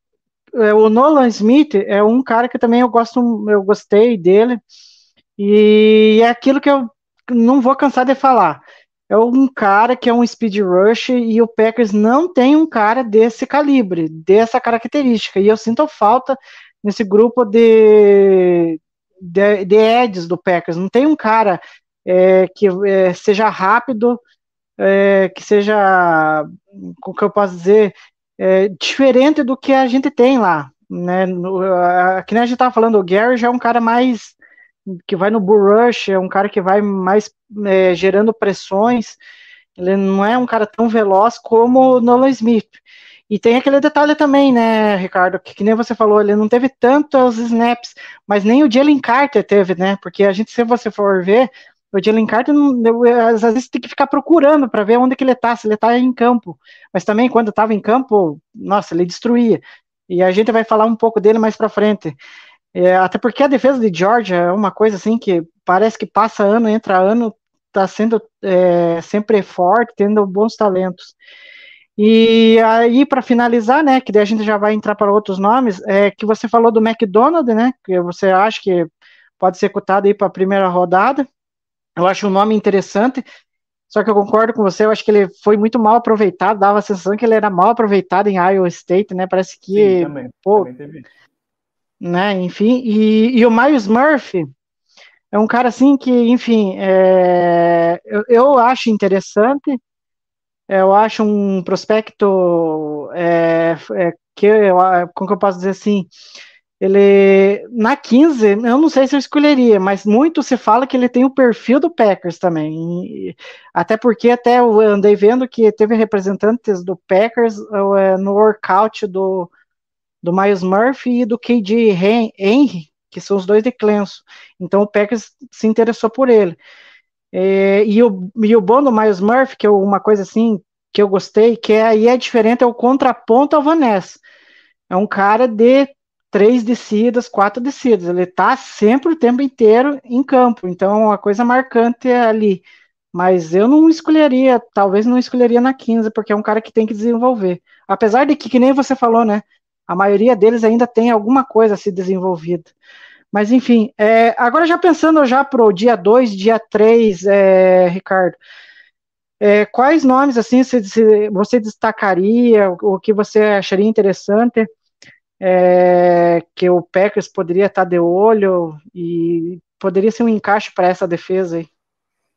é, o Nolan Smith é um cara que também eu gosto, eu gostei dele. E é aquilo que eu não vou cansar de falar. É um cara que é um speed rush e o Packers não tem um cara desse calibre, dessa característica. E eu sinto falta nesse grupo de, de, de Eds do Packers. Não tem um cara é, que é, seja rápido, é, que seja, como que eu posso dizer, é, diferente do que a gente tem lá. Né? No, a, que nem a gente estava falando, o Gary já é um cara mais que vai no bull rush, é um cara que vai mais é, gerando pressões. Ele não é um cara tão veloz como o Nolan Smith. E tem aquele detalhe também, né, Ricardo, que, que nem você falou, ele não teve tantos snaps, mas nem o Jalen Carter teve, né? Porque a gente, se você for ver, o Jalen Carter, às vezes tem que ficar procurando para ver onde que ele tá, se ele tá em campo. Mas também, quando estava em campo, nossa, ele destruía. E a gente vai falar um pouco dele mais para frente. É, até porque a defesa de Georgia é uma coisa assim que parece que passa ano, entra ano, está sendo é, sempre forte, tendo bons talentos. E aí, para finalizar, né, que daí a gente já vai entrar para outros nomes, é que você falou do McDonald, né, que você acha que pode ser cotado aí para a primeira rodada. Eu acho um nome interessante, só que eu concordo com você, eu acho que ele foi muito mal aproveitado, dava a sensação que ele era mal aproveitado em Iowa State, né, parece que, Sim, também, pô, também. Né, enfim, e, e o Miles Murphy é um cara assim que, enfim, é, eu, eu acho interessante, eu acho um prospecto é, é, que eu, como que eu posso dizer assim, ele na 15, eu não sei se eu escolheria, mas muito se fala que ele tem o perfil do Packers também. Até porque até eu andei vendo que teve representantes do Packers uh, no workout do, do Miles Murphy e do KJ Henry, que são os dois de Clemson. Então o Packers se interessou por ele. É, e, o, e o bom do Miles Murphy, que é uma coisa assim que eu gostei, que é, aí é diferente, é o contraponto ao Vanessa. É um cara de três descidas, quatro descidas. Ele tá sempre o tempo inteiro em campo. Então, é uma coisa marcante é ali. Mas eu não escolheria, talvez não escolheria na 15, porque é um cara que tem que desenvolver. Apesar de que, que nem você falou, né? A maioria deles ainda tem alguma coisa a se desenvolvida. Mas, enfim, é, agora já pensando já para o dia 2, dia 3, é, Ricardo, é, quais nomes assim você, você destacaria, o que você acharia interessante? é, que o Packers poderia estar de olho e poderia ser um encaixe para essa defesa aí?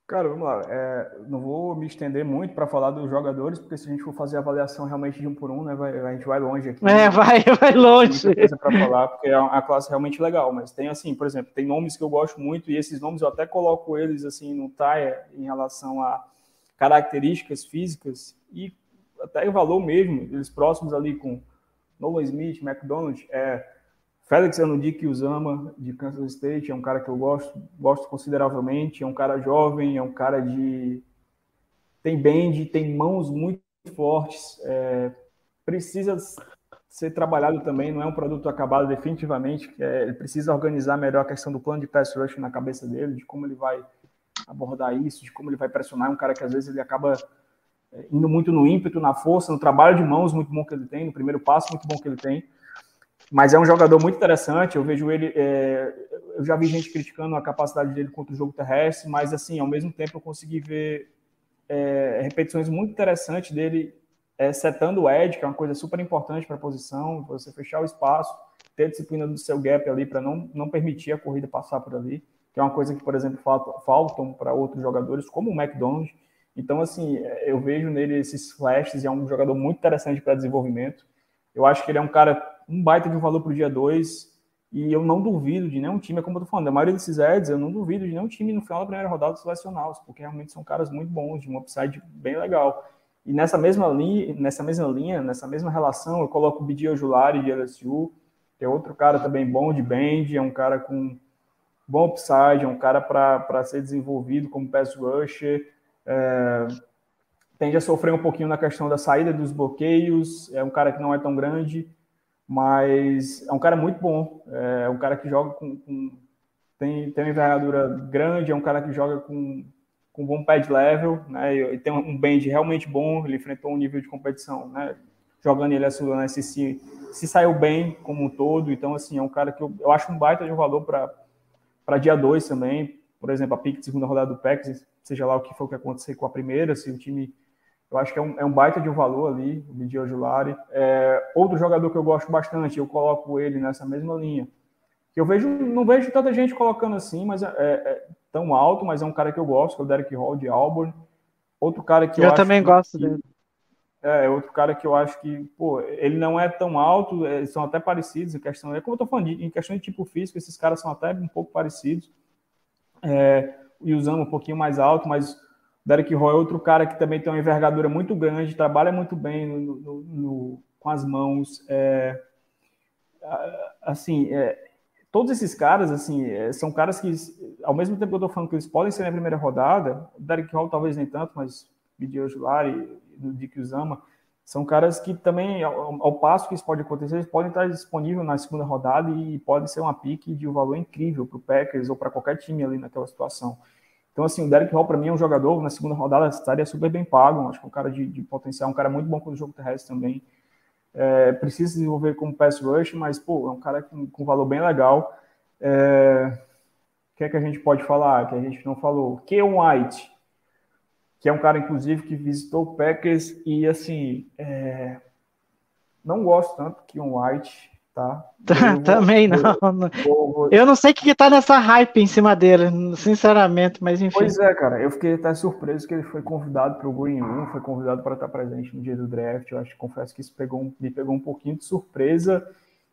Cara, vamos lá. É, não vou me estender muito para falar dos jogadores, porque se a gente for fazer avaliação realmente de um por um, né, vai, a gente vai longe aqui. É, vai, vai longe. Muita coisa para falar, porque é uma classe realmente legal. Mas tem assim, por exemplo, tem nomes que eu gosto muito e esses nomes eu até coloco eles assim no tire em relação a características físicas e até o valor mesmo. Eles próximos ali com Nolan Smith, McDonald, é Félix Anudik Usama, de Kansas State, é um cara que eu gosto, gosto consideravelmente, é um cara jovem, é um cara de... tem bend, tem mãos muito fortes, é... precisa ser trabalhado também, não é um produto acabado definitivamente, é... ele precisa organizar melhor a questão do plano de pass rush na cabeça dele, de como ele vai abordar isso, de como ele vai pressionar, é um cara que às vezes ele acaba é, indo muito no ímpeto, na força, no trabalho de mãos muito bom que ele tem, no primeiro passo muito bom que ele tem, mas é um jogador muito interessante. Eu vejo ele. É, eu já vi gente criticando a capacidade dele contra o jogo terrestre, mas assim, ao mesmo tempo eu consegui ver é, repetições muito interessantes dele é, setando o edge, que é uma coisa super importante para a posição, você fechar o espaço, ter disciplina do seu gap ali para não, não permitir a corrida passar por ali, que é uma coisa que, por exemplo, faltam para outros jogadores, como o McDonald. Então, assim, eu vejo nele esses flashes e é um jogador muito interessante para desenvolvimento. Eu acho que ele é um cara um baita de um valor para o dia 2. E eu não duvido de nenhum time, é como eu tô falando, a maioria desses ads, eu não duvido de nenhum time no final da primeira rodada selecioná-los, porque realmente são caras muito bons, de um upside bem legal. E nessa mesma linha, nessa mesma linha, nessa mesma relação, eu coloco o Bidi Ojulari de LSU, que é outro cara também bom de band, é um cara com bom upside, é um cara para ser desenvolvido como pass rusher. É, tende a sofrer um pouquinho na questão da saída dos bloqueios, é um cara que não é tão grande, mas é um cara muito bom, é um cara que joga com, com tem, tem uma envergadura grande, é um cara que joga com, com bom pad level, né, e tem um band realmente bom, ele enfrentou um nível de competição, né, jogando ele a né, se, se, saiu bem como um todo, então assim, é um cara que eu, eu acho um baita de um valor para dia 2 também, por exemplo, a pique de segunda rodada do PEX, seja lá o que for que acontecer com a primeira, se o time eu acho que é um, é um baita de um valor ali, o Bidio Julari. É, outro jogador que eu gosto bastante, eu coloco ele nessa mesma linha. Que eu vejo, não vejo tanta gente colocando assim, mas é, é, é tão alto, mas é um cara que eu gosto, que é o Derek Hall de Auburn. Outro cara que eu, eu também que, gosto dele. É, outro cara que eu acho que, pô, ele não é tão alto, eles são até parecidos em questão, é como eu tô falando, em questão de tipo físico, esses caras são até um pouco parecidos. É, e usando um pouquinho mais alto, mas Derek Roy é outro cara que também tem uma envergadura muito grande, trabalha muito bem no, no, no, com as mãos. É, assim, é, todos esses caras, assim, é, são caras que, ao mesmo tempo que eu estou falando que eles podem ser na primeira rodada, Derek Hall talvez nem tanto, mas Bidio Julari, Dick Uzama, são caras que também, ao, ao, passo que isso pode acontecer, eles podem estar disponíveis na segunda rodada e podem ser uma pique de um valor incrível para o Packers ou para qualquer time ali naquela situação. Então, assim, o Derek Hall, para mim, é um jogador, na segunda rodada, estaria super bem pago. Acho que é um cara de, de potencial, um cara muito bom com o jogo terrestre também. É, precisa desenvolver como pass rush, mas, pô, é um cara com, com valor bem legal. É, o que é que a gente pode falar, que a gente não falou? Keon White, que é um cara, inclusive, que visitou o Packers e, assim, é, não gosto tanto do Keon White tá? Também não. Vou, vou, eu não sei o que, que tá nessa hype em cima dele, sinceramente, mas enfim. Pois é, cara, eu fiquei até surpreso que ele foi convidado para o Go 1, foi convidado para estar presente no dia do draft. Eu acho que confesso que isso pegou, me pegou um pouquinho de surpresa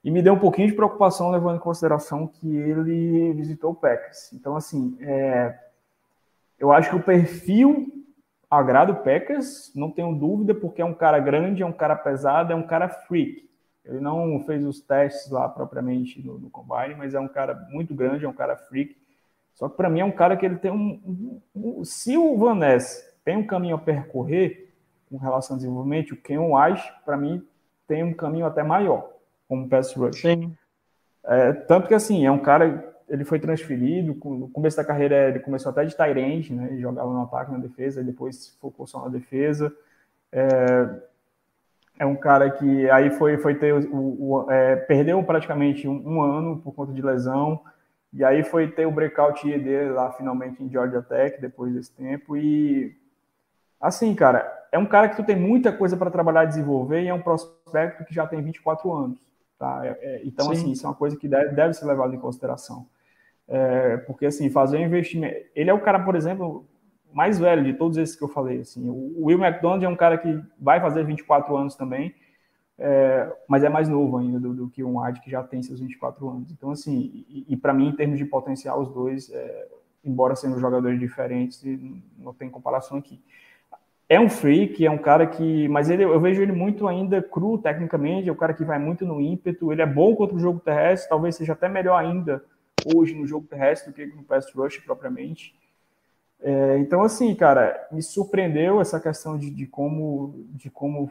e me deu um pouquinho de preocupação, levando em consideração que ele visitou o Packers. Então, assim, é, eu acho que o perfil agrada o Packers, não tenho dúvida, porque é um cara grande, é um cara pesado, é um cara freak. Ele não fez os testes lá propriamente no, no combine, mas é um cara muito grande, é um cara freak. Só que para mim é um cara que ele tem um, um, um, Se o Van Ness tem um caminho a percorrer com relação ao desenvolvimento, o Ken White, para mim, tem um caminho até maior como pass rush. Sim. É, tanto que assim, é um cara. Ele foi transferido, no começo da carreira ele começou até de tight né? Ele jogava no ataque, na defesa, depois focou só na defesa. É, é um cara que aí foi, foi ter o, o é, perdeu praticamente um, um, ano por conta de lesão e aí foi ter o breakout dele lá finalmente em Georgia Tech depois desse tempo e assim cara é um cara que tu tem muita coisa para trabalhar e desenvolver e é um prospecto que já tem 24 anos tá é, é, então Sim. assim isso é uma coisa que deve, deve ser levado em consideração É, porque, assim, fazer um investimento. Ele é o cara, por exemplo, mais velho de todos esses que eu falei. Assim. O Will McDonald é um cara que vai fazer 24 anos também, é, mas é mais novo ainda do, do, que um White que já tem seus 24 anos. Então, assim, e, e para mim, em termos de potencial, os dois, é, embora sendo jogadores diferentes, não tem comparação aqui. É um freak, é um cara que. Mas ele, eu vejo ele muito ainda cru tecnicamente, é um cara que vai muito no ímpeto, ele é bom contra o jogo terrestre, talvez seja até melhor ainda hoje no jogo terrestre do que no pass rush propriamente. É, então, assim, cara, me surpreendeu essa questão de, de como, de como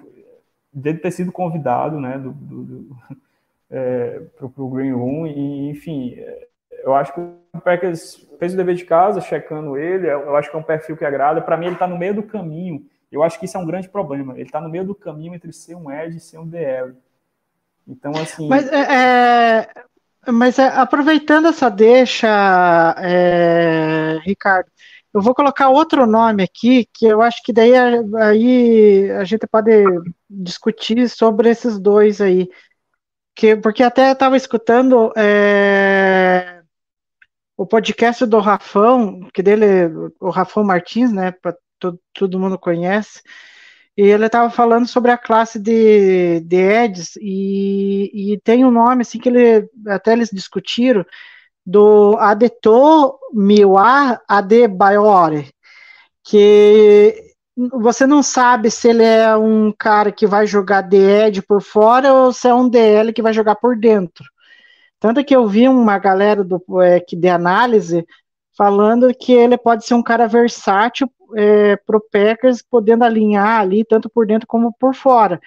ter sido convidado, né, do, do, do é, pro, pro Green Room. E, enfim, é, eu acho que o Packers fez o dever de casa, checando ele, eu acho que é um perfil que agrada, para mim ele está no meio do caminho, eu acho que isso é um grande problema, ele está no meio do caminho entre ser um Edge e ser um DL. Então, assim... Mas, é, é mas é, aproveitando essa deixa, Ricardo, eu vou colocar outro nome aqui, que eu acho que daí aí a gente pode discutir sobre esses dois aí. Que, porque até estava escutando é, o podcast do Rafão, que dele, o Rafão Martins, né? Pra, todo, todo mundo conhece. E ele estava falando sobre a classe de, de Eds, e, e tem um nome assim que ele até eles discutiram, do Adeto Miwa Adebayor, que você não sabe se ele é um cara que vai jogar DED por fora ou se é um DL que vai jogar por dentro. Tanto que eu vi uma galera do, é, de análise falando que ele pode ser um cara versátil é, pro Packers, podendo alinhar ali tanto por dentro como por fora.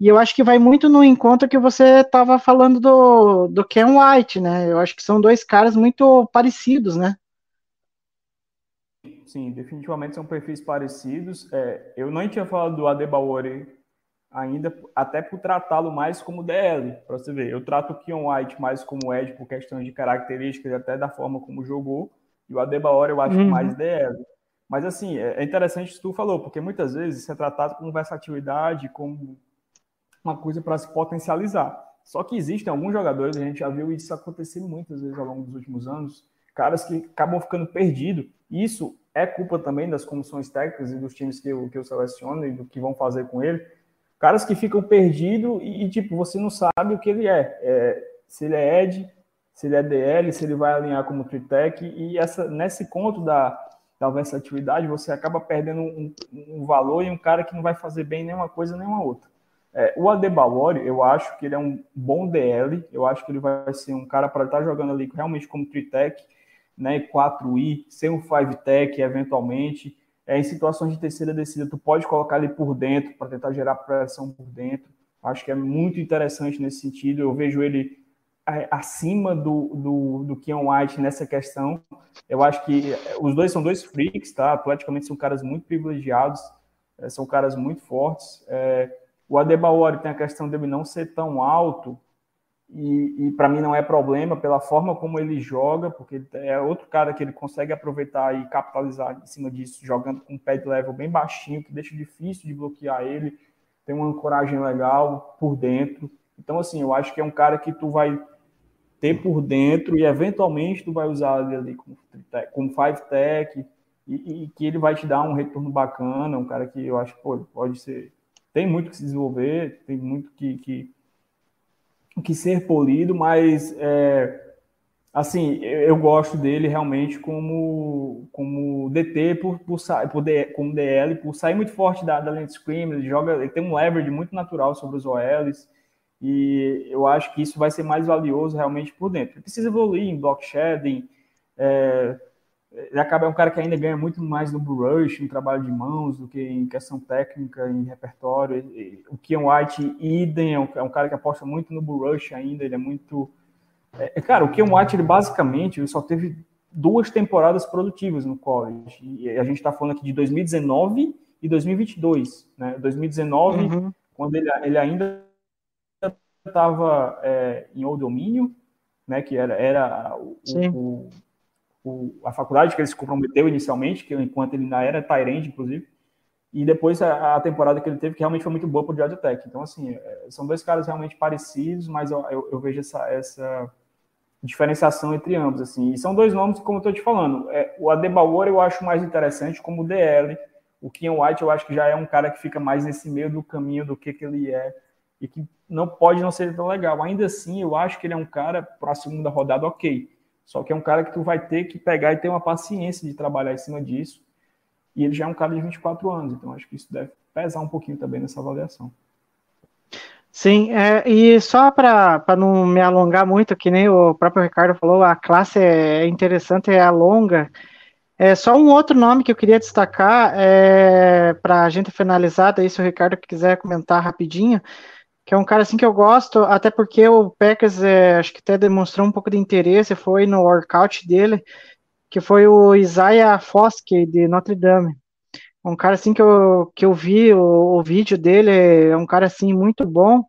E eu acho que vai muito no encontro que você estava falando do, do Ken White, né? Eu acho que são dois caras muito parecidos, né? Sim, definitivamente são perfis parecidos. É, eu não tinha falado do Adebaori ainda, até por tratá-lo mais como DL, para você ver. Eu trato o Keon White mais como Ed por questões de características, até da forma como jogou, e o Adebaori eu acho uhum. mais DL. Mas assim, é, é interessante isso que tu falou, porque muitas vezes isso é tratado como versatilidade, como uma coisa para se potencializar. Só que existem alguns jogadores, a gente já viu isso acontecer muitas vezes ao longo dos últimos anos, caras que acabam ficando perdidos. Isso é culpa também das comissões técnicas e dos times que eu, que eu seleciono e do que vão fazer com ele. Caras que ficam perdidos e, e tipo, você não sabe o que ele é. é se ele é Ed, se ele é DL, se ele vai alinhar como Tritec. E essa, nesse conto da, da versatilidade, você acaba perdendo um, um, valor e um cara que não vai fazer bem nenhuma coisa nem uma outra. É, o Adebalori, eu acho que ele é um bom DL, eu acho que ele vai ser um cara para estar jogando ali realmente como Tritec, né, 4i, ser um 5-tech eventualmente. É, em situações de terceira descida, tu pode colocar ele por dentro para tentar gerar pressão por dentro. Acho que é muito interessante nesse sentido. Eu vejo ele é, acima do, do, do Keon White nessa questão. Eu acho que é, os dois são dois freaks, tá? Atleticamente são caras muito privilegiados, é, são caras muito fortes. É, o Adebaori tem a questão dele não ser tão alto, e, e para mim não é problema pela forma como ele joga, porque é outro cara que ele consegue aproveitar e capitalizar em cima disso, jogando com um pé de level bem baixinho, que deixa difícil de bloquear ele, tem uma ancoragem legal por dentro. Então, assim, eu acho que é um cara que tu vai ter por dentro e eventualmente tu vai usar ele ali como, como five tech e, e, que ele vai te dar um retorno bacana, um cara que eu acho que pô, pode ser tem muito que se desenvolver, tem muito que, que que ser polido, mas é, assim, eu, gosto dele realmente como, como DT por, por, por D, como DL, por sair muito forte da, da linha de screen, ele joga, ele tem um leverage muito natural sobre os OLs, e eu acho que isso vai ser mais valioso realmente por dentro. Ele precisa evoluir em block shedding, é, ele acaba é um cara que ainda ganha muito mais no rush, no trabalho de mãos, do que em questão técnica, em repertório. O Keon White, idem, é um, é um cara que aposta muito no rush ainda, ele é muito... É, é, cara, o Keon White, ele basicamente ele só teve duas temporadas produtivas no college. E a gente está falando aqui de 2019 e 2022. Né? 2019, uhum. quando ele, ele ainda estava é, em Old Domínio, né, que era, era o, o o, a faculdade que ele se comprometeu inicialmente, que enquanto ele ainda era Tyrande, inclusive, e depois a, a, temporada que ele teve, que realmente foi muito boa para o Georgia Tech. Então, assim, é, são dois caras realmente parecidos, mas eu, eu, eu, vejo essa, essa, diferenciação entre ambos, assim. E são dois nomes, como eu estou te falando. É, o Adebayor eu acho mais interessante como DL. O Kian White eu acho que já é um cara que fica mais nesse meio do caminho do que, que ele é e que não pode não ser tão legal. Ainda assim, eu acho que ele é um cara para a segunda rodada ok. Só que é um cara que tu vai ter que pegar e ter uma paciência de trabalhar em cima disso. E ele já é um cara de 24 anos, então acho que isso deve pesar um pouquinho também nessa avaliação. Sim, é, e só para não me alongar muito, que nem o próprio Ricardo falou, a classe é interessante, é longa. É só um outro nome que eu queria destacar é, para a gente finalizar, daí se o Ricardo quiser comentar rapidinho, que é um cara assim que eu gosto, até porque o Packers é, acho que até demonstrou um pouco de interesse, foi no workout dele, que foi o Isaiah Foskey de Notre Dame. Um cara assim que eu, que eu vi o, o vídeo dele, é um cara assim muito bom,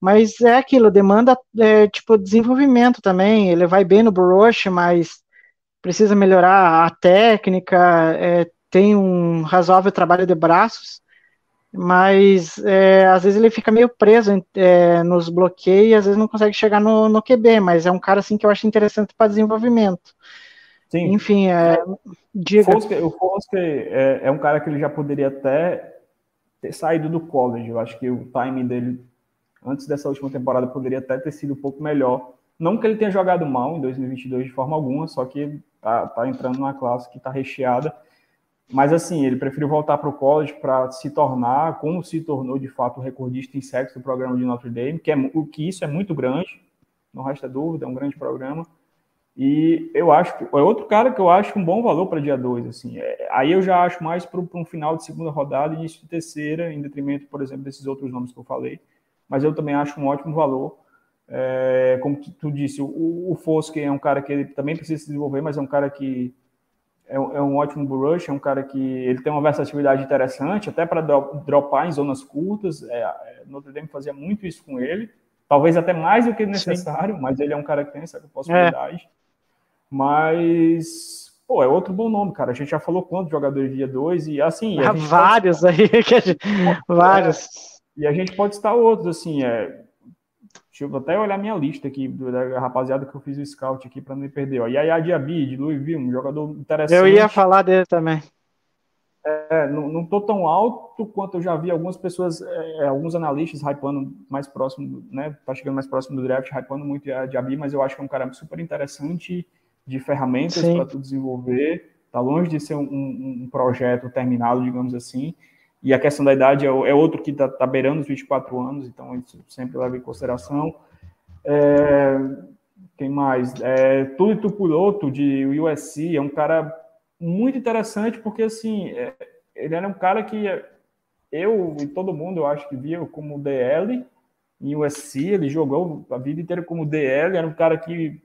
mas é aquilo, demanda é, tipo desenvolvimento também. Ele vai bem no brush, mas precisa melhorar a técnica, é, tem um razoável trabalho de braços mas é, às vezes ele fica meio preso é, nos bloqueios e às vezes não consegue chegar no, no QB, mas é um cara assim que eu acho interessante para desenvolvimento. Sim. Enfim, é, diga. O Foske é, é, um cara que ele já poderia até ter saído do college. Eu acho que o timing dele antes dessa última temporada poderia até ter sido um pouco melhor. Não que ele tenha jogado mal em 2022 de forma alguma, só que tá, tá entrando numa classe que está recheada mas assim, ele preferiu voltar para o college para se tornar, como se tornou de fato recordista em sexo do programa de Notre Dame, que, é, o que isso é muito grande, não resta dúvida, é um grande programa. E eu acho que é outro cara que eu acho um bom valor para dia 2. Assim. É, aí eu já acho mais para um final de segunda rodada, início de terceira, em detrimento, por exemplo, desses outros nomes que eu falei. Mas eu também acho um ótimo valor. É, como tu disse, o, o Fosque é um cara que ele também precisa se desenvolver, mas é um cara que é, é um ótimo rush, é um cara que ele tem uma versatilidade interessante, até para dropar em zonas curtas. É, é, Notre Dame fazia muito isso com ele, talvez até mais do que necessário, Sim. mas ele é um cara que tem essa possibilidade. É. Mas, pô, é outro bom nome, cara. A gente já falou quantos jogadores de dia 2 e assim. Há vários pode... aí, gente... vários. E a gente pode citar outros, assim, é, Deixa eu até olhar minha lista aqui, da rapaziada que eu fiz o scout aqui para não me perder. Ó. Yaya Diaby, de Louisville, um jogador interessante. Eu ia falar dele também. É, não, não tô tão alto quanto eu já vi algumas pessoas, é, é alguns analistas hypando mais próximo, né? Tá chegando mais próximo do draft, hypando muito a Diaby, mas eu acho que é um cara super interessante de ferramentas para tu desenvolver. Tá longe de ser um, um, um projeto terminado, digamos assim. E a questão da idade é, é outro que está tá beirando os 24 anos, então isso sempre leva em consideração. É, quem mais? É, Tuli Tupuloto, de USC, é um cara muito interessante, porque assim, é, ele era um cara que eu e todo mundo, eu acho que via como DL em USC, ele jogou a vida inteira como DL, era um cara que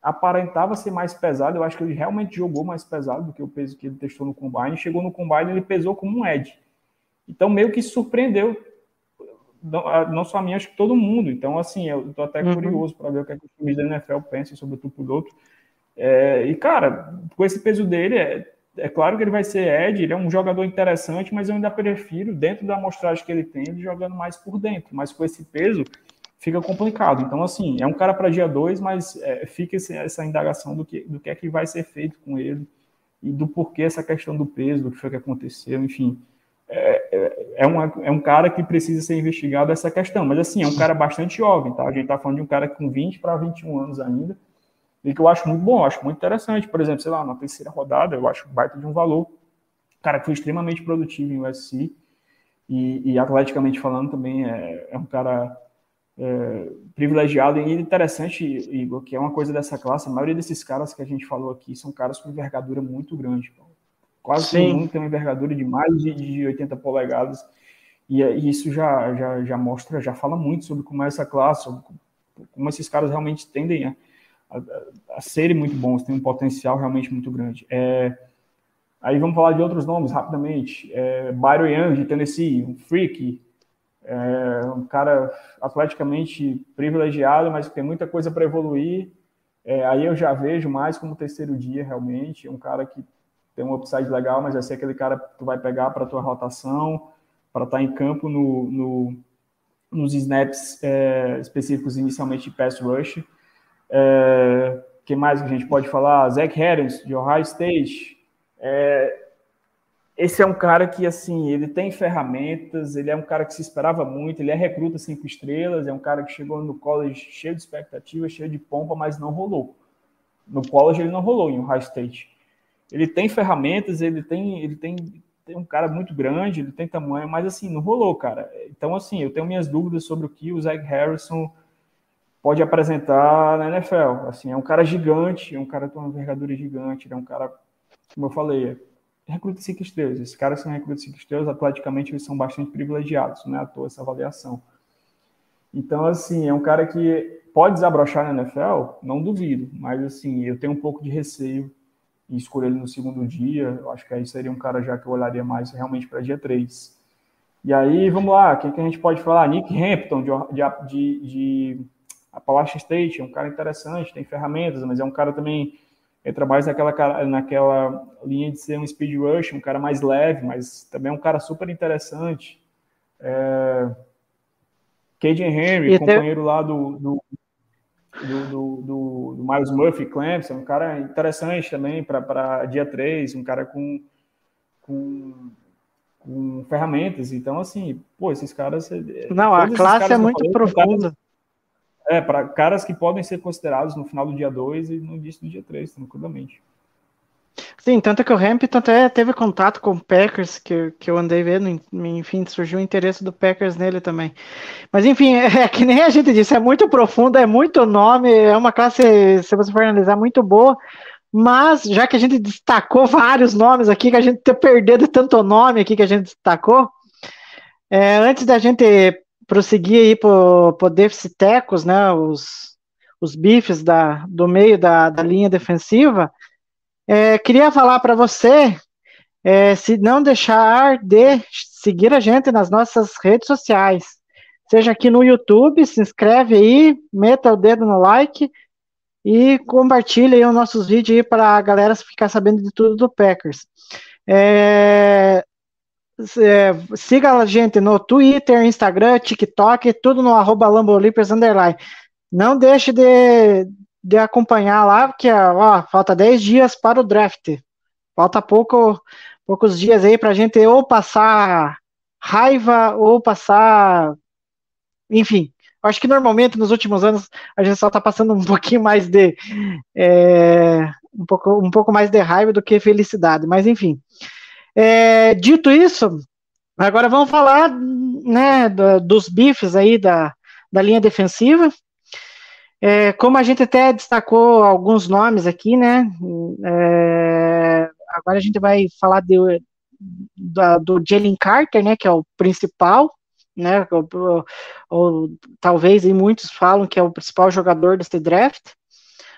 aparentava ser mais pesado, eu acho que ele realmente jogou mais pesado do que o peso que ele testou no Combine, chegou no Combine ele pesou como um Ed, então, meio que surpreendeu, não, só a mim, acho que todo mundo. Então, assim, eu estou até uhum. curioso para ver o que, é que os times da NFL pensam sobre o tupo do outro. É, e, cara, com esse peso dele, é, é claro que ele vai ser Ed, ele é um jogador interessante, mas eu ainda prefiro, dentro da amostragem que ele tem, ele jogando mais por dentro. Mas com esse peso, fica complicado. Então, assim, é um cara para dia 2, mas é, fica esse, essa indagação do que, do que é que vai ser feito com ele e do porquê essa questão do peso, do que foi que aconteceu, enfim é, é, é, uma, é um cara que precisa ser investigado essa questão. Mas, assim, é um cara bastante jovem, tá? A gente tá falando de um cara com 20 para 21 anos ainda, e que eu acho muito bom, acho muito interessante. Por exemplo, sei lá, na terceira rodada, eu acho baita de um valor. Cara que foi extremamente produtivo em USC, e, e atleticamente falando também é, é um cara é, privilegiado e interessante, Igor, que é uma coisa dessa classe. A maioria desses caras que a gente falou aqui são caras com envergadura muito grande. Então, Quase Sim. todo mundo tem uma envergadura de mais de, de 80 polegadas. E, e, isso já, já, já mostra, já fala muito sobre como é essa classe, como esses caras realmente tendem a, a, a serem muito bons, têm um potencial realmente muito grande. É, aí vamos falar de outros nomes rapidamente. É, Byron Young, de Tennessee, um freak, é, um cara atleticamente privilegiado, mas que tem muita coisa para evoluir. É, aí eu já vejo mais como terceiro dia, realmente. Um cara que tem um upside legal, mas vai ser aquele cara que tu vai pegar para tua rotação, para estar tá em campo no, no nos snaps é, específicos inicialmente de pass rush. É, quem mais que a gente pode falar? Zach Harris, de Ohio State. É, esse é um cara que, assim, ele tem ferramentas, ele é um cara que se esperava muito, ele é recruta cinco estrelas, é um cara que chegou no college cheio de expectativas, cheio de pompa, mas não rolou. No college ele não rolou em Ohio State. Ele tem ferramentas, ele tem, ele tem, tem um cara muito grande, ele tem tamanho, mas assim, não rolou, cara. Então, assim, eu tenho minhas dúvidas sobre o que o Zach Harrison pode apresentar na NFL. Assim, é um cara gigante, é um cara com uma envergadura gigante, é um cara, como eu falei, recruta cinco estrelas. Esses caras são recrutas cinco estrelas, atleticamente eles são bastante privilegiados, não é à toa essa avaliação. Então, assim, é um cara que pode desabrochar na NFL, não duvido, mas assim, eu tenho um pouco de receio em escolher ele no segundo dia. Eu acho que aí seria um cara já que eu olharia mais realmente para dia 3. E aí, vamos lá, quem que a gente pode falar? Nick Hampton, de, de, de Appalachian State, é um cara interessante, tem ferramentas, mas é um cara também entra mais naquela, naquela linha de ser um speed rush, um cara mais leve, mas também é um cara super interessante. É... Caden Henry, e companheiro lá do, do, do, do, do, Miles Murphy Clemson, um cara interessante também para dia 3, um cara com, com, com, ferramentas. Então, assim, pô, esses caras. Não, a classe é muito profunda. É, para caras que podem ser considerados no final do dia 2 e no início do dia 3, tranquilamente. Sim, tanto que o Hampton até teve contato com o Packers, que, que eu andei vendo, enfim, surgiu o interesse do Packers nele também. Mas enfim, é, é que nem a gente disse, é muito profundo, é muito nome, é uma classe, se você for analisar, muito boa, mas já que a gente destacou vários nomes aqui, que a gente ter perdido tanto nome aqui que a gente destacou, é, antes da gente prosseguir aí por, por deficitecos, né, os, os bifes da, do meio da, da linha defensiva, é, queria falar para você, é, se não deixar de seguir a gente nas nossas redes sociais, seja aqui no YouTube, se inscreve aí, meta o dedo no like e compartilha aí os nossos vídeos aí para a galera ficar sabendo de tudo do Packers. É, é, siga a gente no Twitter, Instagram, TikTok, tudo no arroba. Não deixe de, de acompanhar lá, porque ó, falta 10 dias para o draft. Falta pouco, poucos dias aí para a gente ou passar raiva ou passar. Enfim, acho que normalmente nos últimos anos a gente só está passando um pouquinho mais de. É, um, pouco, um pouco mais de raiva do que felicidade, mas enfim. É, dito isso, agora vamos falar né, do, dos bifes aí da, da linha defensiva. É, como a gente até destacou alguns nomes aqui, né? É, agora a gente vai falar de, do, do Jalen Carter, né? Que é o principal, né? Ou, ou, talvez e muitos falam que é o principal jogador deste draft,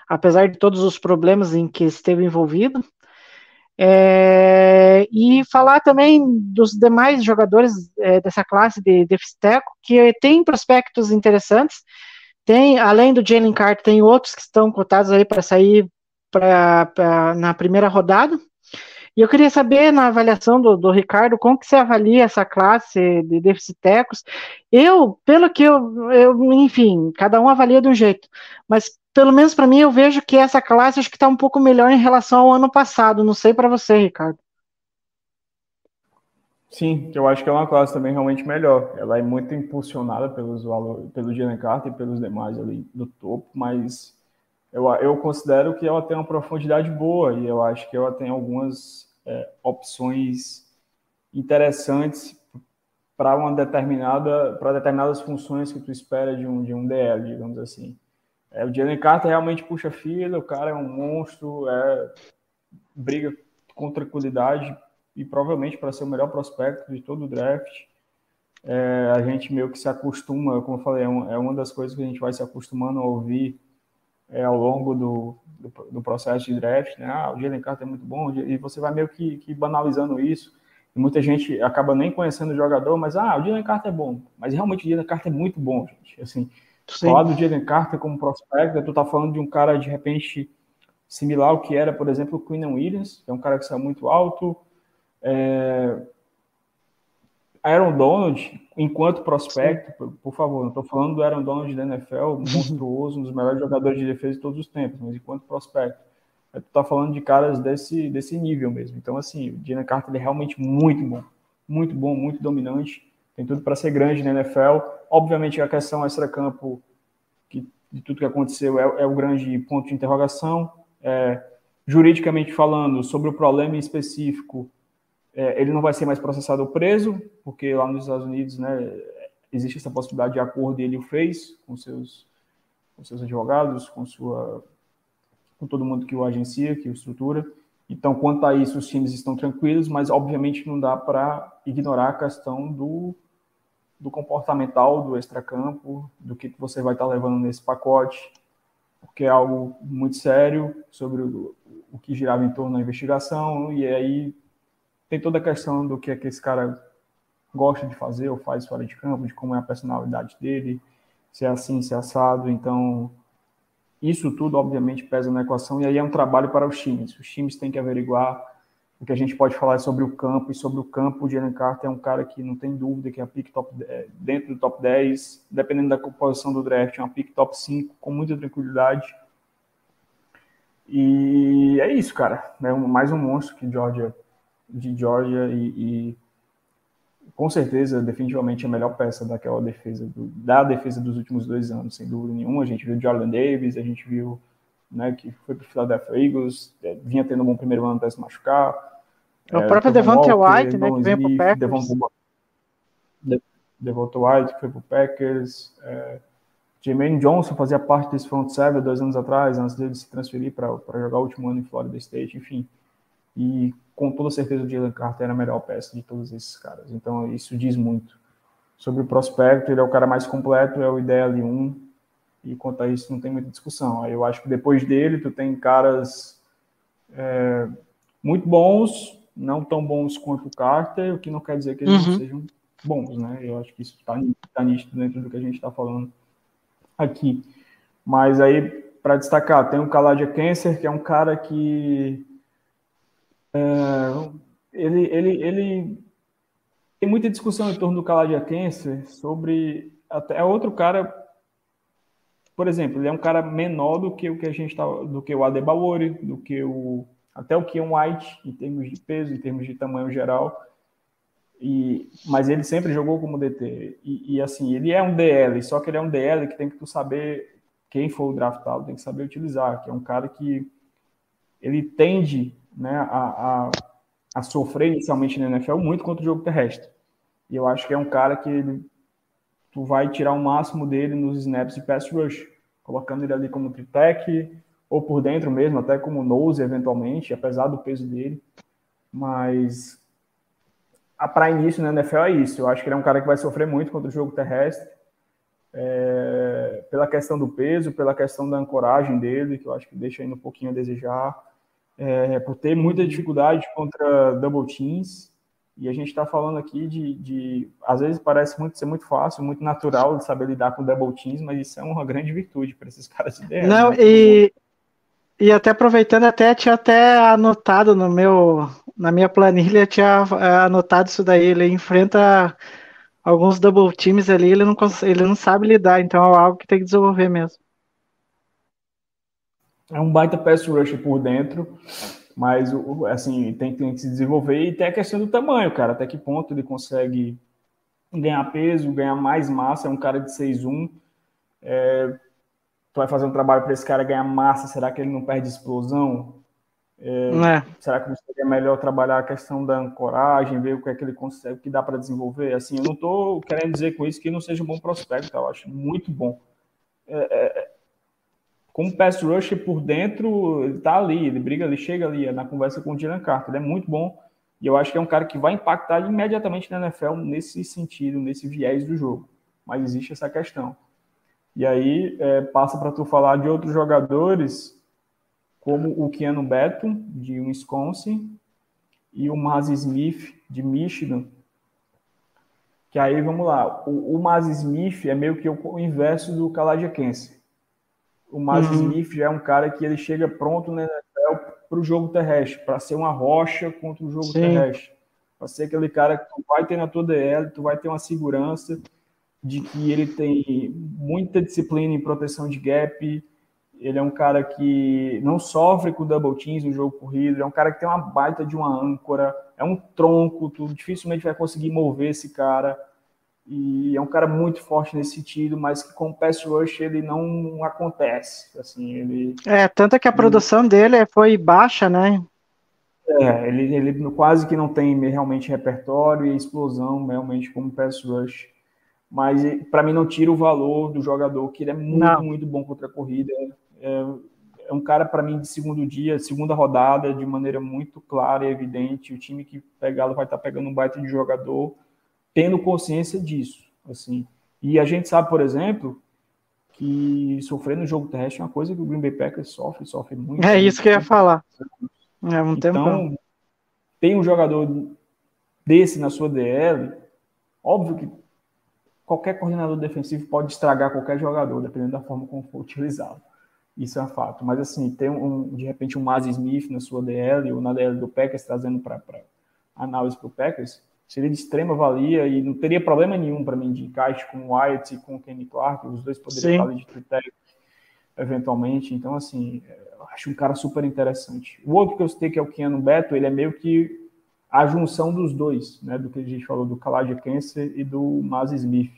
apesar de todos os problemas em que esteve envolvido. É, e falar também dos demais jogadores é, dessa classe de, de Fisteco, que tem prospectos interessantes. Tem, além do Jalen Carter, tem outros que estão cotados aí para sair pra, pra, na primeira rodada. E eu queria saber, na avaliação do, do Ricardo, como que você avalia essa classe de deficitecos? Eu, pelo que eu, eu, enfim, cada um avalia de um jeito, mas pelo menos para mim, eu vejo que essa classe acho que está um pouco melhor em relação ao ano passado. Não sei para você, Ricardo. Sim, eu acho que é uma classe também realmente melhor. Ela é muito impulsionada pelos pelo Jalen Carter e pelos demais ali do topo, mas eu, eu considero que ela tem uma profundidade boa e eu acho que ela tem algumas é, opções interessantes para uma determinada para determinadas funções que tu espera de um de um DL, digamos assim. É, o Jalen Carter realmente puxa fila, o cara é um monstro, é, briga com tranquilidade e provavelmente para ser o melhor prospecto de todo o draft. É, a gente meio que se acostuma, como eu falei, é, um, é, uma das coisas que a gente vai se acostumando a ouvir é, ao longo do, do, do, processo de draft, né? Ah, o Jalen Carter é muito bom, e você vai meio que, que, banalizando isso. E muita gente acaba nem conhecendo o jogador, mas ah, o Jalen Carter é bom. Mas realmente o Jalen Carter é muito bom, gente. Assim, Sim. Falar do Jaden Carter como prospecto, tu tá falando de um cara de repente similar ao que era, por exemplo, o Quinn Williams, que é um cara que saiu muito alto. É... Aaron Donald, enquanto prospecto, por, por, favor, não estou falando do Aaron Donald da NFL, monstruoso, um dos melhores jogadores de defesa de todos os tempos, mas enquanto prospecto. Tu tá falando de caras desse, desse nível mesmo. Então, assim, o Jalen Carter é realmente muito bom. Muito bom, muito dominante. Tem tudo para ser grande na NFL. Obviamente, a questão extra-campo, que, de tudo que aconteceu, é, é o grande ponto de interrogação. É, juridicamente falando, sobre o problema em específico, é, ele não vai ser mais processado ou preso, porque lá nos Estados Unidos né, existe essa possibilidade de acordo e ele o fez com seus, com seus advogados, com, sua, com todo mundo que o agencia, que o estrutura. Então, quanto a isso, os times estão tranquilos, mas obviamente não dá para ignorar a questão do, do comportamental, do extracampo, do que, você vai estar tá levando nesse pacote, porque é algo muito sério sobre o, o que girava em torno da investigação, e aí tem toda a questão do que é que esse cara gosta de fazer ou faz fora de campo, de como é a personalidade dele, se é assim, se é assado. Então, isso tudo, obviamente, pesa na equação, e aí é um trabalho para os times. Os times têm que averiguar o que a gente pode falar sobre o campo, e sobre o campo, o Jalen Carter é um cara que não tem dúvida que é a pick top, dentro do top 10, dependendo da composição do draft, é uma pick top 5, com muita tranquilidade. E é isso, cara. É mais um monstro que Georgia de Georgia e, e, com certeza, definitivamente a melhor peça daquela defesa, do, da defesa dos últimos dois anos, sem dúvida nenhuma. A gente viu Jordan Davis, a gente viu né, que foi para o Philadelphia Eagles, é, vinha tendo um bom primeiro ano até se machucar. É, o próprio Devonta White, né, que veio para o Packers. Devonta White, que foi para o Packers. É, Jermaine Johnson fazia parte desse front seven dois anos atrás, antes dele se transferir para jogar o último ano em Florida State, enfim. E com toda certeza o Jalen Carter era a melhor peça de todos esses caras. Então isso diz muito sobre o prospecto. Ele é o cara mais completo, é o ideal 1 e quanto a isso não tem muita discussão. Eu acho que depois dele tu tem caras é, muito bons, não tão bons quanto o Carter, o que não quer dizer que eles uhum. não sejam bons, né? Eu acho que isso está tá nítido dentro do que a gente está falando aqui. Mas aí, para destacar, tem o Kaladia Cancer, que é um cara que ele, ele, ele tem muita discussão em torno do Caladiaquense sobre até é outro cara, por exemplo, ele é um cara menor do que o que a gente tá, do que o Adebaori, do que o até o que um White em termos de peso, em termos de tamanho geral. E, mas ele sempre jogou como DT. E, e, assim, ele é um DL, só que ele é um DL que tem que tu saber quem for o draftado, tem que saber utilizar, que é um cara que ele tende né, a, a, a, sofrer inicialmente na NFL muito contra o jogo terrestre. E eu acho que é um cara que ele, tu vai tirar o máximo dele nos snaps de pass rush, colocando ele ali como tritec, ou por dentro mesmo, até como nose eventualmente, apesar do peso dele. Mas para início na NFL é isso. Eu acho que ele é um cara que vai sofrer muito contra o jogo terrestre. É, pela questão do peso, pela questão da ancoragem dele, que eu acho que deixa ainda um pouquinho a desejar é, por ter muita dificuldade contra double teams. E a gente está falando aqui de, de, às vezes parece muito ser muito fácil, muito natural de saber lidar com double teams, mas isso é uma grande virtude para esses caras de DR. Não, né? e, e até aproveitando, até tinha até anotado no meu, na minha planilha, tinha é, anotado isso daí. Ele enfrenta alguns double teams ali, ele não, ele não sabe lidar, então é algo que tem que desenvolver mesmo. É um baita pass rush por dentro, mas assim, tem, tem que se desenvolver e tem a questão do tamanho, cara, até que ponto ele consegue ganhar peso, ganhar mais massa, é um cara de 6'1", é, tu vai fazer um trabalho para esse cara ganhar massa, será que ele não perde explosão? É, é. Será que não seria melhor trabalhar a questão da ancoragem, ver o que é que ele consegue, o que dá para desenvolver? Assim, eu não estou querendo dizer com isso que não seja um bom prospecto, eu acho muito bom. É, é como pass rush por dentro, ele tá ali, ele briga, ele chega ali na conversa com o Dylan Carter, ele é muito bom. E eu acho que é um cara que vai impactar imediatamente na NFL nesse sentido, nesse viés do jogo. Mas existe essa questão. E aí é, passa para tu falar de outros jogadores, como o Keanu Beto, de Wisconsin, e o Maz Smith, de Michigan. Que aí, vamos lá, o, o Maz Smith é meio que o, inverso do Kaladia Kense o Miles uhum. Smith já é um cara que ele chega pronto NFL para o jogo terrestre, para ser uma rocha contra o jogo Sim. terrestre. Para ser aquele cara que tu vai ter na tua DL, tu vai ter uma segurança de que ele tem muita disciplina em proteção de gap, ele é um cara que não sofre com double teams no jogo corrido, é um cara que tem uma baita de uma âncora, é um tronco, tu dificilmente vai conseguir mover esse cara. E é um cara muito forte nesse sentido, mas que com o pass rush ele não acontece. Assim, ele É, tanto é que a produção dele foi baixa, né? é, ele, ele quase que não tem realmente repertório e explosão realmente como pass rush. Mas para mim não tira o valor do jogador, que ele é muito, Não. muito bom contra a corrida. É, é um cara para mim de segundo dia, segunda rodada, de maneira muito clara e evidente. O time que pegá-lo vai estar pegando um baita de jogador, tendo consciência disso. Assim. E a gente sabe, por exemplo, que sofrer no jogo terrestre é uma coisa que o Green Bay Packers sofre, sofre muito. É isso que eu ia falar. É um tempo. Então, tem um jogador desse na sua DL, óbvio que qualquer coordenador defensivo pode estragar qualquer jogador, dependendo da forma como for utilizado. Isso é um fato. Mas, assim, tem um, de repente um Maz Smith na sua DL ou na DL do Packers, trazendo para análise para o Packers, seria de extrema valia e não teria problema nenhum para mim de encaixe com o Wyatt e com o Kenny Clark, os dois poderiam estar ali de critério eventualmente. Então, assim, eu acho um cara super interessante. O outro que eu citei, que é o Keanu Beto, ele é meio que a junção dos dois, né? Do que a gente falou do Kaladia Cancer e do Maz Smith.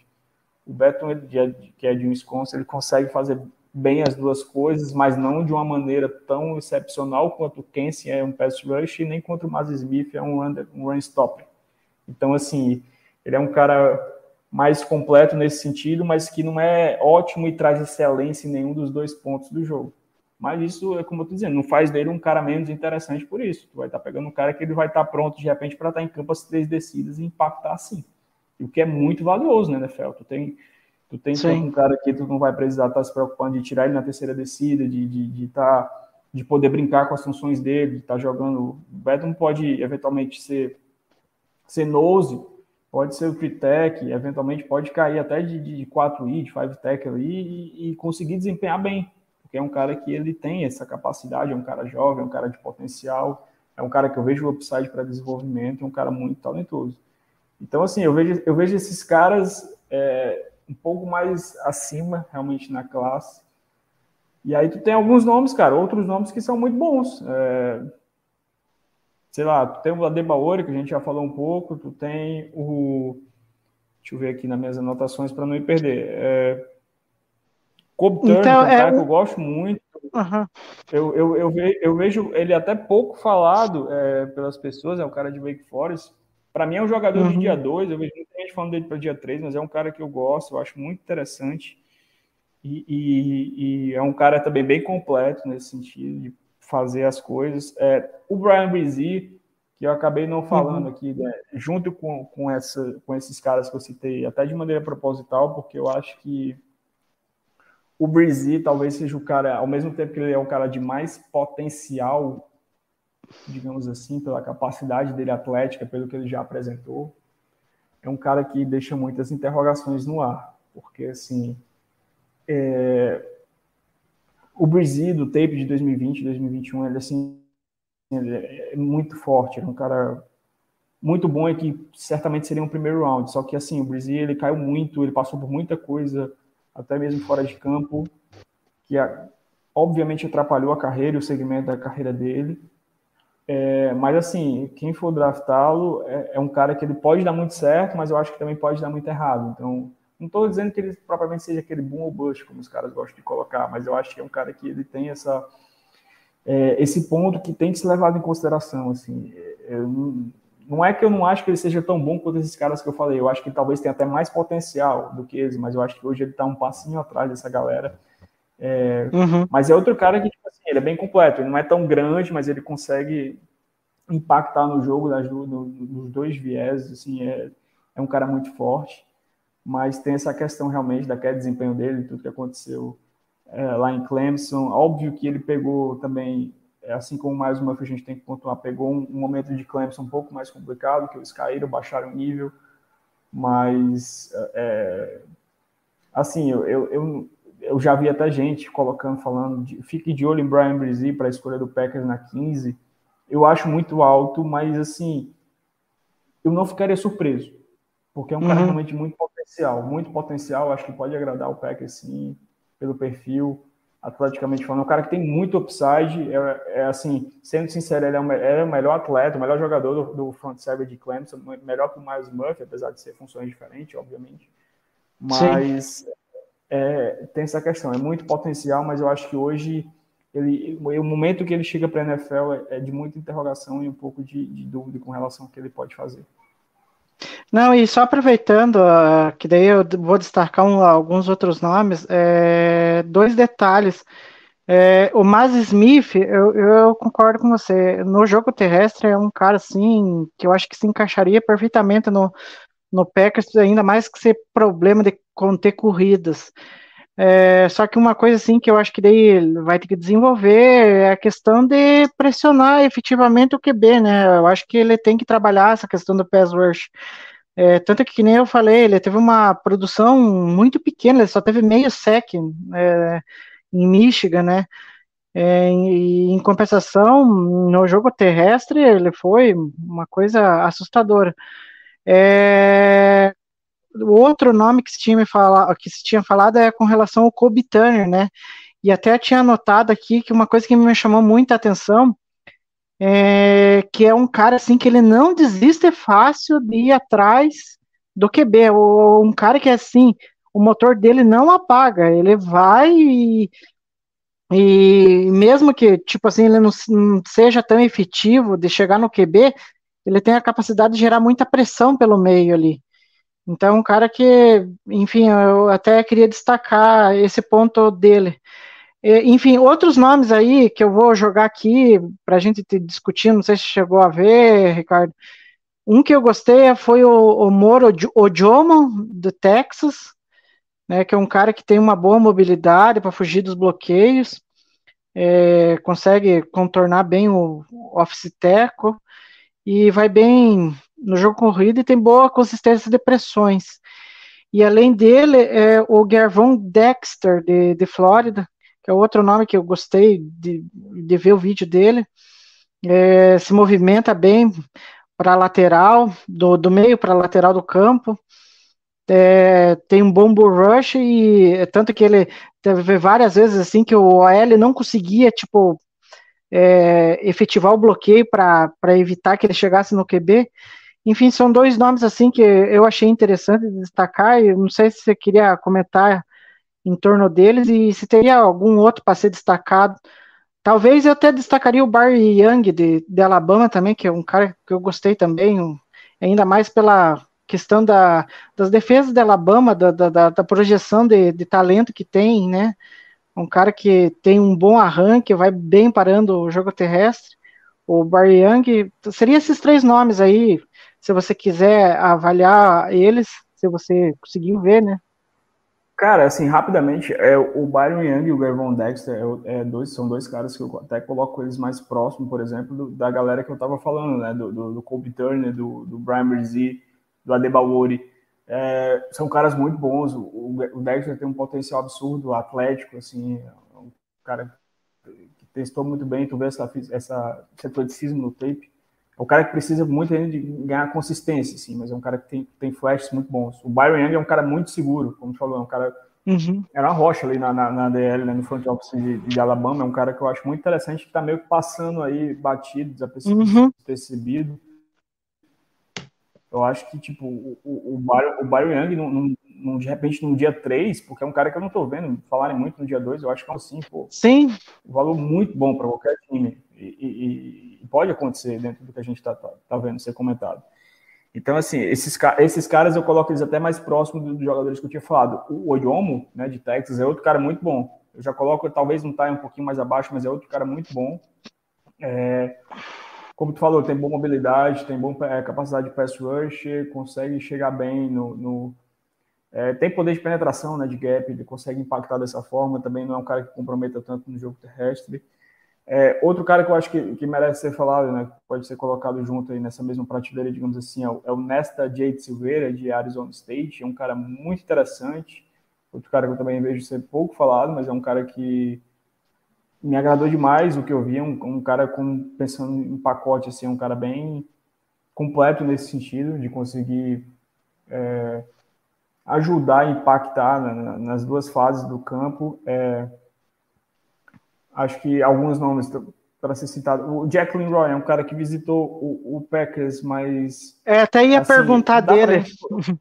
O Beto, de- que é de Wisconsin, ele consegue fazer bem as duas coisas, mas não de uma maneira tão excepcional quanto o Kensi é um pass rush e nem quanto o Maz Smith é um, under, um run stopper. Então, assim, ele é um cara mais completo nesse sentido, mas que não é ótimo e traz excelência em nenhum dos dois pontos do jogo. Mas isso é como eu tô dizendo, não faz dele um cara menos interessante por isso. Tu vai estar pegando um cara que ele vai estar pronto de repente para estar em campo as três descidas e impactar assim. O que é muito valioso, né, NFL? Tu tem, tu tem um cara que tu não vai precisar estar se preocupando de tirar ele na terceira descida, de de, de, tá, de poder brincar com as funções dele, de estar jogando. O Beto pode eventualmente ser, ser nose, pode ser o free tech, eventualmente pode cair até de, de 4i, de 5 tech ali e, e conseguir desempenhar bem, porque é um cara que ele tem essa capacidade, é um cara jovem, é um cara de potencial, é um cara que eu vejo o upside para desenvolvimento, é um cara muito talentoso. Então, assim, eu vejo, eu vejo esses caras é, um pouco mais acima, realmente, na classe. E aí tu tem alguns nomes, cara, outros nomes que são muito bons. É, sei lá, tu tem o Adebaori, que a gente já falou um pouco, tu tem o. Deixa eu ver aqui nas minhas anotações para não me perder. É, Turner, Então, é um é cara que eu gosto muito. Aham. Eu, eu, eu, ve- eu vejo ele até pouco falado é, pelas pessoas, é um cara de Wake Forest. Para mim é um jogador de Uhum. dia 2, eu vejo muita gente falando dele para dia 3, mas é um cara que eu gosto, eu acho muito interessante. E, e- e é um cara também bem completo nesse sentido de fazer as coisas. É, o Brian Brizzi, que eu acabei não falando aqui, né, junto com, com, essa, com esses caras que eu citei, até de maneira proposital, porque eu acho que o Brizzi talvez seja o cara, ao mesmo tempo que ele é um cara de mais potencial, digamos assim, pela capacidade dele atlética, pelo que ele já apresentou, é um cara que deixa muitas interrogações no ar, porque assim, é, o Brizzi do tape de 2020, 2021, ele assim, ele é muito forte, é um cara muito bom e que certamente seria um primeiro round, só que assim, o Brizzi ele caiu muito, ele passou por muita coisa, até mesmo fora de campo, que obviamente atrapalhou a carreira o segmento da carreira dele. É, mas assim, quem for draftá-lo é, é um cara que ele pode dar muito certo, mas eu acho que também pode dar muito errado. Então, não estou dizendo que ele propriamente seja aquele boom ou bust, como os caras gostam de colocar, mas eu acho que é um cara que ele tem essa é, esse ponto que tem que ser levado em consideração. Assim, eu não- não é que eu não acho que ele seja tão bom quanto esses caras que eu falei. Eu acho que talvez tenha até mais potencial do que eles, mas eu acho que hoje ele está um passinho atrás dessa galera. Uhum. Mas é outro cara que, tipo assim, ele é bem completo. Ele não é tão grande, mas ele consegue impactar no jogo das du- no- nos dois viés. Assim, é, é um cara muito forte. Mas tem essa questão realmente da queda de desempenho dele, tudo que aconteceu é, lá em Clemson. Óbvio que ele pegou também, é, assim como mais uma vez a gente tem que pontuar, pegou um, um momento de Clemson um pouco mais complicado, que eles caíram, baixaram o nível. Mas, é, assim, eu, eu, eu, eu já vi até gente colocando, falando, de, fique de olho em Brian Brizzi para a escolha do Packers na 15. Eu acho muito alto, mas assim, eu não ficaria surpreso, porque é um uhum. cara realmente muito potencial, muito potencial, acho que pode agradar o Packers sim, pelo perfil, atleticamente falando, é um cara que tem muito upside, é, é assim, sendo sincero, ele é, o, é o melhor atleta, o melhor jogador do, do front seven de Clemson, melhor que o Miles Murphy, apesar de ser funções diferentes, obviamente, mas é, tem essa questão, é muito potencial, mas eu acho que hoje ele, o momento que ele chega para a NFL é, é, de muita interrogação e um pouco de, de, dúvida com relação ao que ele pode fazer. Não, e só aproveitando, uh, que daí eu vou destacar um, alguns outros nomes, é, dois detalhes. É, o Maz Smith, eu, eu, concordo com você, no jogo terrestre é um cara assim, que eu acho que se encaixaria perfeitamente no, no Packers, ainda mais que ser problema de conter corridas. É, só que uma coisa assim que eu acho que daí vai ter que desenvolver é a questão de pressionar efetivamente o QB, né? Eu acho que ele tem que trabalhar essa questão do pass rush. É, tanto que, que nem eu falei, ele teve uma produção muito pequena, ele só teve meio sec é, em Michigan, né? É, em, em compensação, no jogo terrestre, ele foi uma coisa assustadora. É, o outro nome que se tinha, fala, que se tinha falado é com relação ao Kobe Turner, né? E até tinha notado aqui que uma coisa que me chamou muita atenção é que é um cara assim que ele não desiste fácil de ir atrás do QB, ou um cara que é assim, o motor dele não apaga, ele vai e, e mesmo que tipo assim ele não, não seja tão efetivo de chegar no QB, ele tem a capacidade de gerar muita pressão pelo meio ali. Então, um cara que, enfim, eu até queria destacar esse ponto dele. Enfim, outros nomes aí que eu vou jogar aqui para a gente discutir, não sei se chegou a ver, Ricardo. Um que eu gostei foi o, o Moro Ojomo, do Texas, né, que é um cara que tem uma boa mobilidade para fugir dos bloqueios, é, consegue contornar bem o office tackle e vai bem no jogo corrido e tem boa consistência de pressões. E além dele, é o Gervon Dexter, de, de Flórida, que é outro nome que eu gostei de, de ver o vídeo dele. É, se movimenta bem para a lateral, do, do meio para a lateral do campo. É, tem um bom bull rush e é tanto que ele teve várias vezes assim que o OL não conseguia tipo é, efetivar o bloqueio para evitar que ele chegasse no QB enfim, são dois nomes assim que eu achei interessante destacar. Eu não sei se você queria comentar em torno deles e se teria algum outro para ser destacado. Talvez eu até destacaria o Barry Young de, de Alabama também, que é um cara que eu gostei também, um, ainda mais pela questão da, das defesas de Alabama, da, da, da projeção de, de, talento que tem, né? Um cara que tem um bom arranque, vai bem parando o jogo terrestre. O Barry Young, seria esses três nomes aí, se você quiser avaliar eles, se você conseguiu ver, né? Cara, assim, rapidamente, é, o Byron Young e o Gervon Dexter é, é, dois, são dois caras que eu até coloco eles mais próximos, por exemplo, do, da galera que eu tava falando, né? Do, do, do Turner, do, do Brian do Adebawori. É, são caras muito bons. O, o, Dexter tem um potencial absurdo, atlético, assim, é um cara que testou muito bem. Tu vê essa, essa, esse atleticismo no tape. É um cara que precisa muito de ganhar consistência, assim, mas é um cara que tem, tem flashes muito bons. O Byron Young é um cara muito seguro, como tu falou, é um cara. Uhum. Era uma rocha ali na, na, na DL, né, no front office de, de, Alabama. É um cara que eu acho muito interessante, que está meio que passando aí, batido, desapercebido. Uhum. Eu acho que, tipo, o, o, o, Byron, o Byron Young, não, não, de repente, no dia 3, porque é um cara que eu não tô vendo falarem muito no dia 2, eu acho que é assim, pô. Sim. Um valor muito bom para qualquer time. E, e, e, pode acontecer dentro do que a gente está tá, tá vendo ser comentado. Então, assim, esses, esses caras eu coloco eles até mais próximos dos jogadores que eu tinha falado. O Oyomo, né, de Texas, é outro cara muito bom. Eu já coloco, talvez não tá um pouquinho mais abaixo, mas é outro cara muito bom. É, como tu falou, tem boa mobilidade, tem boa é, capacidade de pass rush, consegue chegar bem no. no é, tem poder de penetração, né, de gap, ele consegue impactar dessa forma. Também não é um cara que comprometa tanto no jogo terrestre. É, outro cara que eu acho que, que, merece ser falado, né, pode ser colocado junto aí nessa mesma prateleira, digamos assim, é o, é o Nesta Jade Silveira, de Arizona State. É um cara muito interessante. Outro cara que eu também vejo ser pouco falado, mas é um cara que me agradou demais o que eu vi. Um, um cara com, pensando em pacote, assim, um cara bem completo nesse sentido, de conseguir é, ajudar e impactar na, nas duas fases do campo. É, acho que alguns nomes para ser citado. O Jacqueline Roy é um cara que visitou o, o Packers, mas. É, até ia assim, perguntar dele. Gente,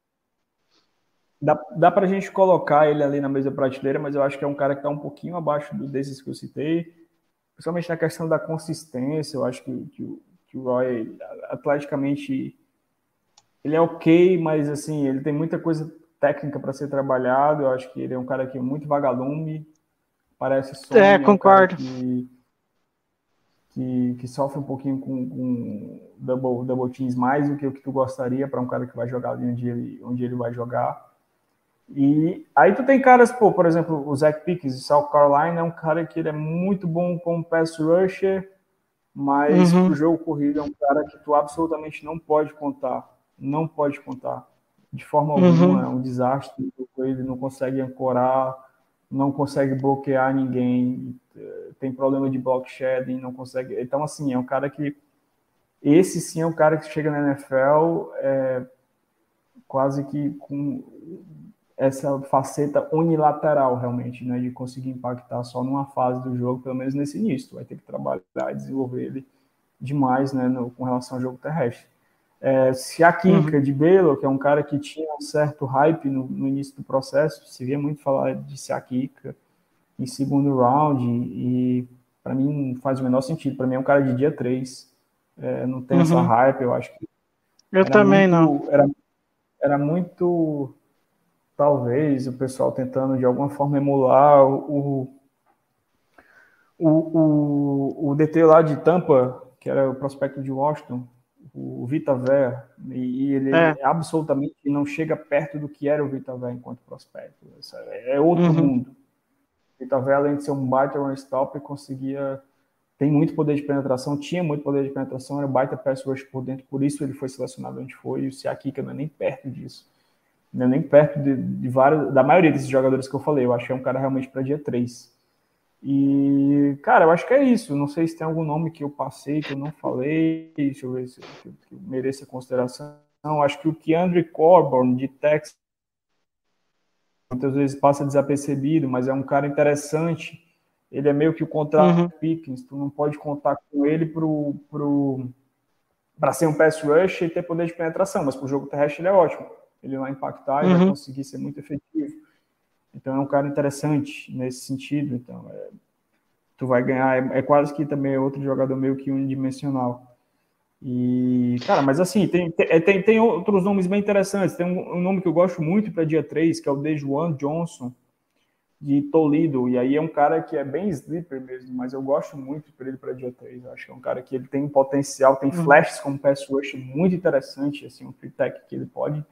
dá dá para a gente colocar ele ali na mesa prateleira, mas eu acho que é um cara que está um pouquinho abaixo desses que eu citei, principalmente na questão da consistência. Eu acho que, que, que o Roy, atleticamente, ele é ok, mas assim, ele tem muita coisa técnica para ser trabalhado. Eu acho que ele é um cara que é muito vagalume, parece só. É, concordo. Um que, que, sofre um pouquinho com, com double, double teams mais do que o que tu gostaria para um cara que vai jogar ali onde ele, onde ele vai jogar. E aí tu tem caras, pô, por exemplo, o Zach Pickens de South Carolina é um cara que ele é muito bom como pass rusher, mas uhum. o jogo corrido é um cara que tu absolutamente não pode contar, não pode contar. De forma uhum. alguma, é um desastre, ele não consegue ancorar, não consegue bloquear ninguém, tem problema de block shedding, não consegue. Então, assim, é um cara que. Esse sim é um cara que chega na NFL é, quase que com essa faceta unilateral, realmente, né, de conseguir impactar só numa fase do jogo, pelo menos nesse início. Vai ter que trabalhar e desenvolver ele demais né, no, com relação ao jogo terrestre. É, Siakinka uhum. de Belo, que é um cara que tinha um certo hype no, no início do processo, se via muito falar de Siakinka em segundo round, e para mim não faz o menor sentido. Para mim é um cara de dia 3, é, não tem uhum. essa hype, eu acho que. Eu também muito, não. Era, era muito, talvez, o pessoal tentando de alguma forma emular o, o, o, o DT lá de Tampa, que era o prospecto de Washington, o Vita Ver, e ele é. absolutamente não chega perto do que era o Vita Ver enquanto prospecto. É outro uhum. mundo. O Vita Ver, além de ser um baita run stop, conseguia tem muito poder de penetração, tinha muito poder de penetração, era baita pass rush por dentro, por isso ele foi selecionado onde foi, e o Siakika não é nem perto disso. Não é nem perto de, de vários, da maioria desses jogadores que eu falei, eu que é um cara realmente para dia 3. E, cara, eu acho que é isso. Não sei se tem algum nome que eu passei, que eu não falei. Deixa eu ver se que, mereça consideração. Acho que o Keandre Corbin, de Texas, muitas vezes passa desapercebido, mas é um cara interessante. Ele é meio que o contrato uhum. Pickens. Tu não pode contar com ele pro, pro, para ser um pass rush e ter poder de penetração, mas para o jogo terrestre ele é ótimo. Ele vai impactar e uhum. vai conseguir ser muito efetivo. Então é um cara interessante nesse sentido. Então é, tu vai ganhar, é, é, quase que também outro jogador meio que unidimensional. E, cara, mas assim, tem, tem, é, tem, outros nomes bem interessantes. Tem um, um nome que eu gosto muito para dia 3, que é o Dejuan Johnson, de Toledo. E aí é um cara que é bem sleeper mesmo, mas eu gosto muito para ele para dia 3. Eu acho que é um cara que ele tem um potencial, tem uhum. flashes como pass rush muito interessante, assim, um free tech que ele pode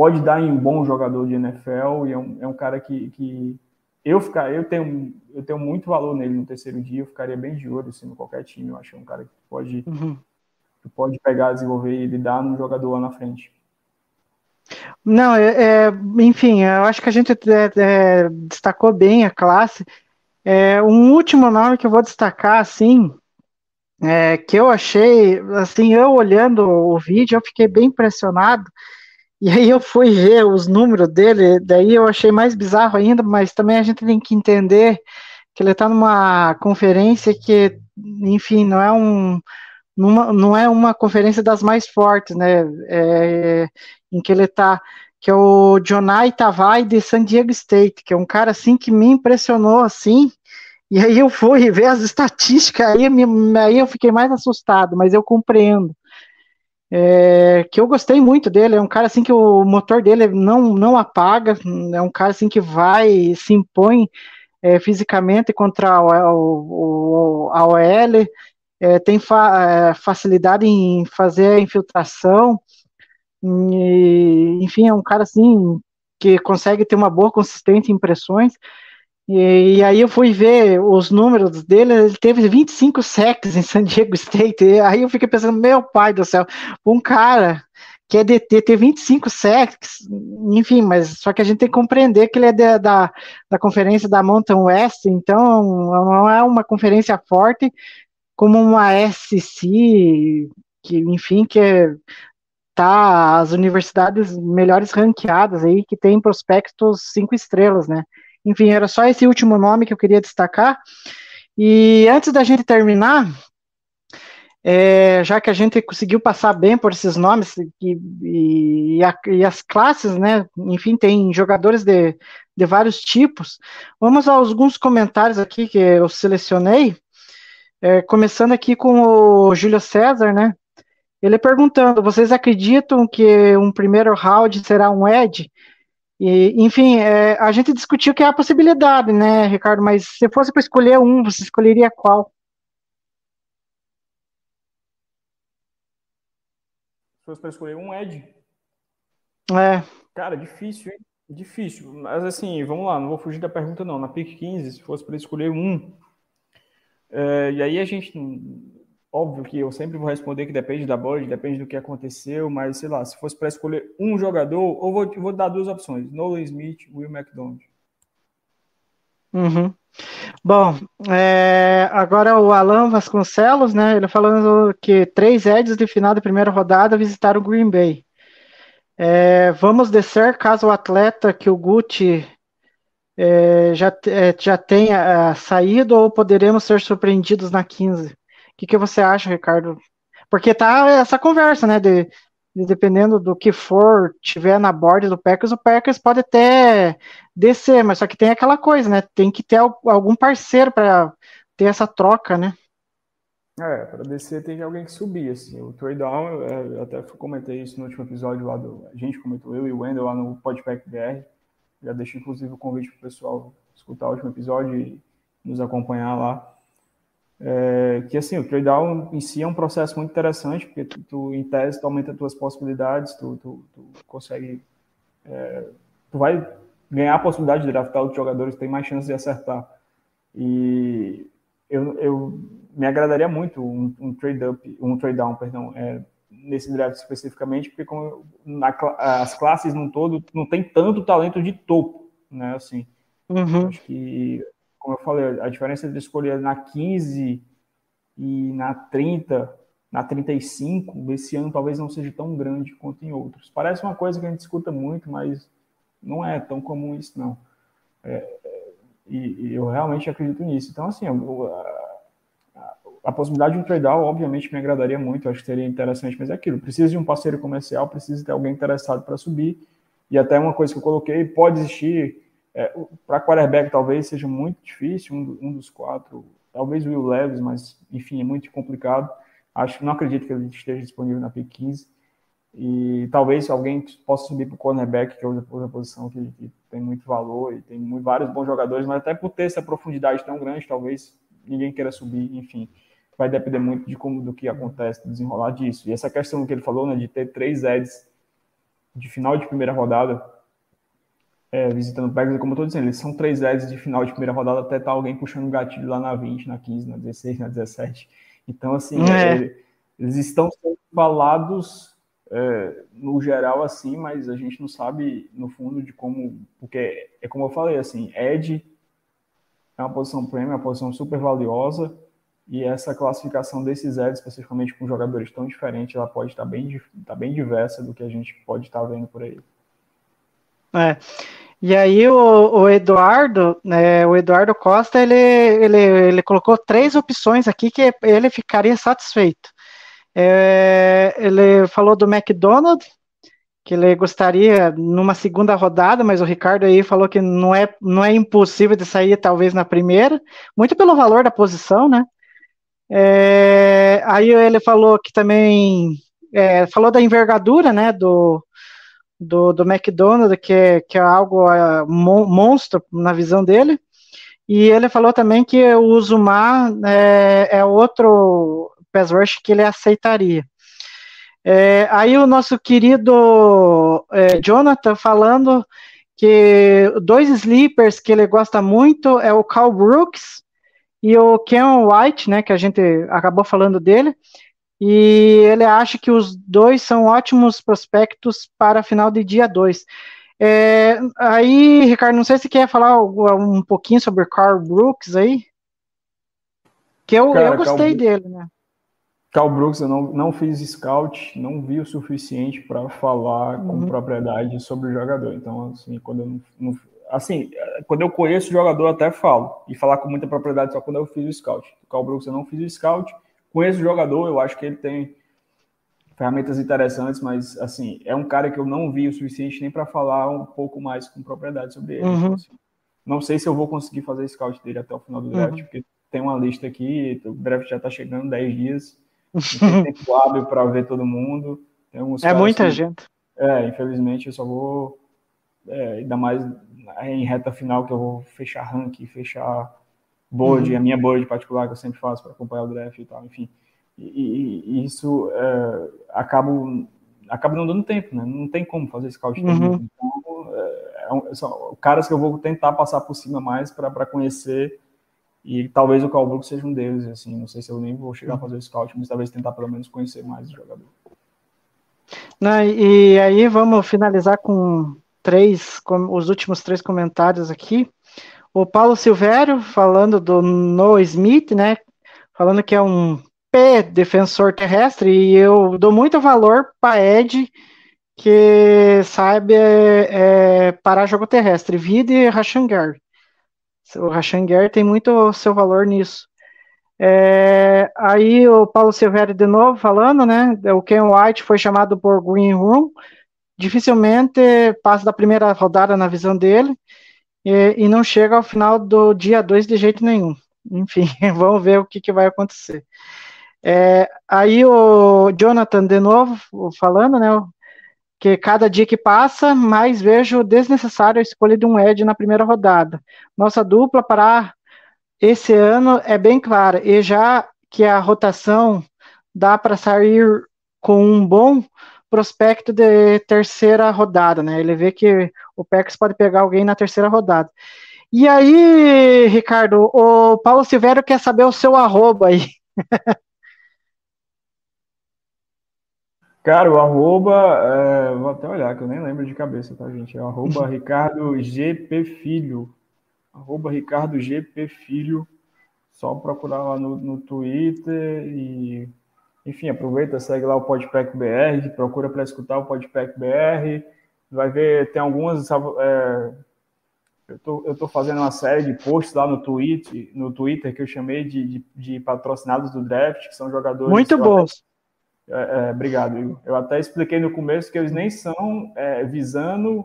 pode dar em um bom jogador de NFL e é um, é um cara que, que eu ficar, eu tenho, eu tenho muito valor nele no terceiro dia, eu ficaria bem de olho assim, no qualquer time. Eu acho que é um cara que pode, uhum. que pode pegar, desenvolver e lidar num jogador lá na frente. Não, é, é, enfim, eu acho que a gente é, é, destacou bem a classe. É, um último nome que eu vou destacar, assim, é, que eu achei, assim, eu olhando o vídeo, eu fiquei bem impressionado, e aí eu fui ver os números dele, daí eu achei mais bizarro ainda, mas também a gente tem que entender que ele está numa conferência que, enfim, não é um numa, não é uma conferência das mais fortes, né? É, em que ele está, que é o Jonai Tavai de San Diego State, que é um cara assim que me impressionou assim. E aí eu fui ver as estatísticas, aí, me, aí eu fiquei mais assustado, mas eu compreendo é, que eu gostei muito dele, é um cara assim que o motor dele não, não apaga, é um cara assim que vai, se impõe é, fisicamente contra a, o, a OL, é, tem fa, é, facilidade em fazer a infiltração, e, enfim, é um cara assim que consegue ter uma boa consistência em pressões, e, e, aí eu fui ver os números dele, ele teve 25 sacks em San Diego State, e aí eu fiquei pensando, meu pai do céu, um cara que é DT ter 25 sacks, enfim, mas só que a gente tem que compreender que ele é de, da, da conferência da Mountain West, então não é uma conferência forte como uma SC, que enfim, que é, tá as universidades melhores ranqueadas aí, que tem prospectos cinco estrelas, né? Enfim, era só esse último nome que eu queria destacar. E antes da gente terminar, é, já que a gente conseguiu passar bem por esses nomes e, e, a, e, as classes, né? Enfim, tem jogadores de, de vários tipos. Vamos a alguns comentários aqui que eu selecionei. É, começando aqui com o Júlio César, né? Ele perguntando: vocês acreditam que um primeiro round será um Ed? E, enfim, é, a gente discutiu que é a possibilidade, né, Ricardo? Mas se fosse para escolher um, você escolheria qual? Se fosse para escolher um Ed? É. Cara, difícil, hein? Difícil. Mas assim, vamos lá, não vou fugir da pergunta, não. Na pick 15, se fosse para escolher um. É, e aí a gente Óbvio que eu sempre vou responder que depende da board, depende do que aconteceu, mas sei lá, se fosse para escolher um jogador, ou vou, vou dar duas opções: Nolan Smith, Will McDonald. Uhum. Bom, é, agora o Alan Vasconcelos, né? Ele falando que três Eds de final da primeira rodada visitaram o Green Bay. É, vamos descer caso o atleta que o Gucci é, já, é, já tenha é, saído ou poderemos ser surpreendidos na 15? Que, que você acha, Ricardo? Porque tá essa conversa, né? De, de, dependendo do que for tiver na borda do Packers, o Packers pode até descer, mas só que tem aquela coisa, né? Tem que ter algum parceiro para ter essa troca, né? É, para descer tem alguém que subir, assim. O trade down, eu até comentei isso no último episódio lá do. A gente comentou, eu e o Wendel lá no Podpack BR. Já deixo inclusive o convite para o pessoal escutar o último episódio e nos acompanhar lá. É, que assim, o trade down em si é um processo muito interessante, porque tu, tu em tese, tu aumenta as tuas possibilidades, tu, tu, tu consegue. É, tu vai ganhar a possibilidade de draftar os jogadores têm mais chance de acertar. E eu, eu me agradaria muito um, um trade up, um trade down, perdão, é, nesse draft especificamente, porque como na, as classes no todo não tem tanto talento de topo, né? Assim, uhum. acho que como eu falei, a diferença entre escolher na 15 e na 30, na 35, esse ano talvez não seja tão grande quanto em outros. Parece uma coisa que a gente escuta muito, mas não é tão comum isso, não. É, é e, e, eu realmente acredito nisso. Então, assim, a, a, possibilidade de um trade-out, obviamente, me agradaria muito, acho que seria interessante, mas é aquilo, precisa de um parceiro comercial, precisa ter alguém interessado para subir, e até uma coisa que eu coloquei, pode existir é, para quarterback talvez seja muito difícil, um, um, dos quatro, talvez o Will Levis, mas enfim, é muito complicado. Acho não acredito que ele esteja disponível na P15. E talvez alguém possa subir para o cornerback, que é outra posição que, que, tem muito valor e tem muito, vários bons jogadores, mas até por ter essa profundidade tão grande, talvez ninguém queira subir, enfim. Vai depender muito de como do que acontece, do desenrolar disso. E essa questão que ele falou, né, de ter três Eds de final de primeira rodada, é, visitando o Packers, como eu estou dizendo, eles são três Eds de final de primeira rodada, até tá alguém puxando o gatilho lá na 20, na 15, na 16, na 17. Então, assim, é. É, eles estão sendo falados é, no geral assim, mas a gente não sabe no fundo de como, porque é como eu falei, assim, Ed é uma posição premium, é uma posição super valiosa, e essa classificação desses Eds, especificamente com jogadores tão diferentes, ela pode estar bem, tá bem diversa do que a gente pode estar vendo por aí. É. E aí o, o Eduardo, né, o Eduardo Costa, ele, ele, ele colocou três opções aqui que ele ficaria satisfeito. É, ele falou do McDonald's, que ele gostaria numa segunda rodada, mas o Ricardo aí falou que não é, não é impossível de sair talvez na primeira, muito pelo valor da posição, né? É, aí ele falou que também é, falou da envergadura, né, do, do, do McDonald's, que é, que é algo uh, monstro na visão dele. E ele falou também que o Zumar é, é outro pass rush que ele aceitaria. É, aí o nosso querido é, Jonathan falando que dois sleepers que ele gosta muito é o Cal Brooks e o Ken White, né, que a gente acabou falando dele, e ele acha que os dois são ótimos prospectos para a final de dia 2. É, aí, Ricardo, não sei se quer falar um pouquinho sobre o Carl Brooks aí. Que eu, Cara, eu gostei Cal... dele, né? Carl Brooks, eu não, não fiz scout, não vi o suficiente para falar com Uhum. propriedade sobre o jogador. Então, assim, quando eu não, não- assim, quando eu conheço o jogador, eu até falo e falar com muita propriedade só quando eu fiz o scout. O Carl Brooks, eu não fiz o scout, conheço o jogador, eu acho que ele tem ferramentas interessantes, mas assim, é um cara que eu não vi o suficiente nem para falar um pouco mais com propriedade sobre ele. Uhum. Assim, não sei se eu vou conseguir fazer scout dele até o final do draft, Uhum. porque tem uma lista aqui, o draft já está chegando 10 dias, não tem tempo hábil para ver todo mundo. É caras muita gente. É, infelizmente eu só vou, é, ainda mais em reta final que eu vou fechar rank, fechar board, Uhum. a minha board particular que eu sempre faço para acompanhar o draft e tal, enfim. E, e- e isso é, acaba, acaba não dando tempo, né? Não tem como fazer scout Uhum. Então, é, é são caras que eu vou tentar passar por cima mais para conhecer e talvez o Brooks seja um deles, assim, não sei se eu nem vou chegar a fazer o scout, mas talvez tentar pelo menos conhecer mais o jogador. Né, e aí vamos finalizar com três, com os últimos três comentários aqui. O Paulo Silvério falando do Noah Smith, né? Falando que é um P defensor terrestre, e eu dou muito valor para Ed que sabe é, é, parar jogo terrestre. Vide Rashan Gary. O Rashan Gary tem muito seu valor nisso. É, aí o Paulo Silvério de novo falando, né? O Ken White foi chamado por Green Room, dificilmente passa da primeira rodada na visão dele e, e não chega ao final do dia 2 de jeito nenhum. Enfim, vamos ver o que, que vai acontecer. É, aí o Jonathan de novo falando, né? Que cada dia que passa, mais vejo desnecessário a escolha de um Ed na primeira rodada. Nossa dupla para esse ano é bem clara, e já que a rotação dá para sair com um bom prospecto de terceira rodada, né? Ele vê que o Packers pode pegar alguém na terceira rodada. E aí, Ricardo, o Paulo Silvério quer saber o seu arroba aí. Cara, o arroba, é, vou até olhar, que eu nem lembro de cabeça, tá, gente? É o arroba Ricardo GP Filho. Arroba Ricardo GP Filho. Só procurar lá no, no Twitter e, enfim, aproveita, segue lá o Podpack BR, procura para escutar o Podpack BR. Vai ver, tem algumas. É, eu, tô, eu tô fazendo uma série de posts lá no Twitter, no Twitter que eu chamei de, de, de patrocinados do draft, que são jogadores. Muito bons. é, é, obrigado, Igor. Eu até expliquei no começo que eles nem são é, visando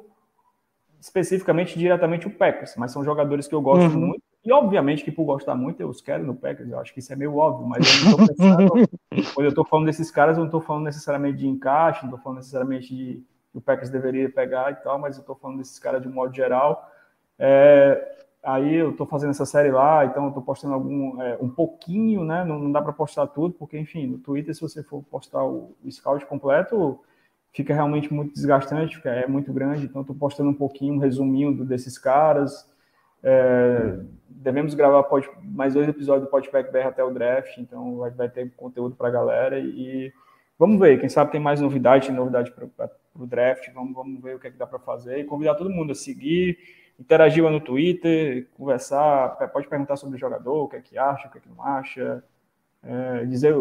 especificamente diretamente o Packers, mas são jogadores que eu gosto Uhum. muito. E obviamente que por gostar muito eu os quero no Packers, eu acho que isso é meio óbvio, mas eu não tô pensando, quando eu tô falando desses caras, eu não tô falando necessariamente de encaixe, não tô falando necessariamente de que o Packers deveria pegar e tal, mas eu tô falando desses caras de um modo geral. É, aí eu tô fazendo essa série lá, então eu tô postando algum, é, um pouquinho, né? Não, não dá para postar tudo, porque, enfim, no Twitter, se você for postar o, scout completo, fica realmente muito desgastante, é muito grande, então tô postando um pouquinho, um resuminho desses caras. É, devemos gravar pod- mais dois episódios do Podpack BR até o draft, então vai, vai ter conteúdo para a galera e vamos ver, quem sabe tem mais novidade, novidade para o draft, vamos, vamos ver o que, é que dá para fazer e convidar todo mundo a seguir, interagir lá no Twitter, conversar, pode perguntar sobre o jogador, o que é que acha, o que é que não acha, é, dizer,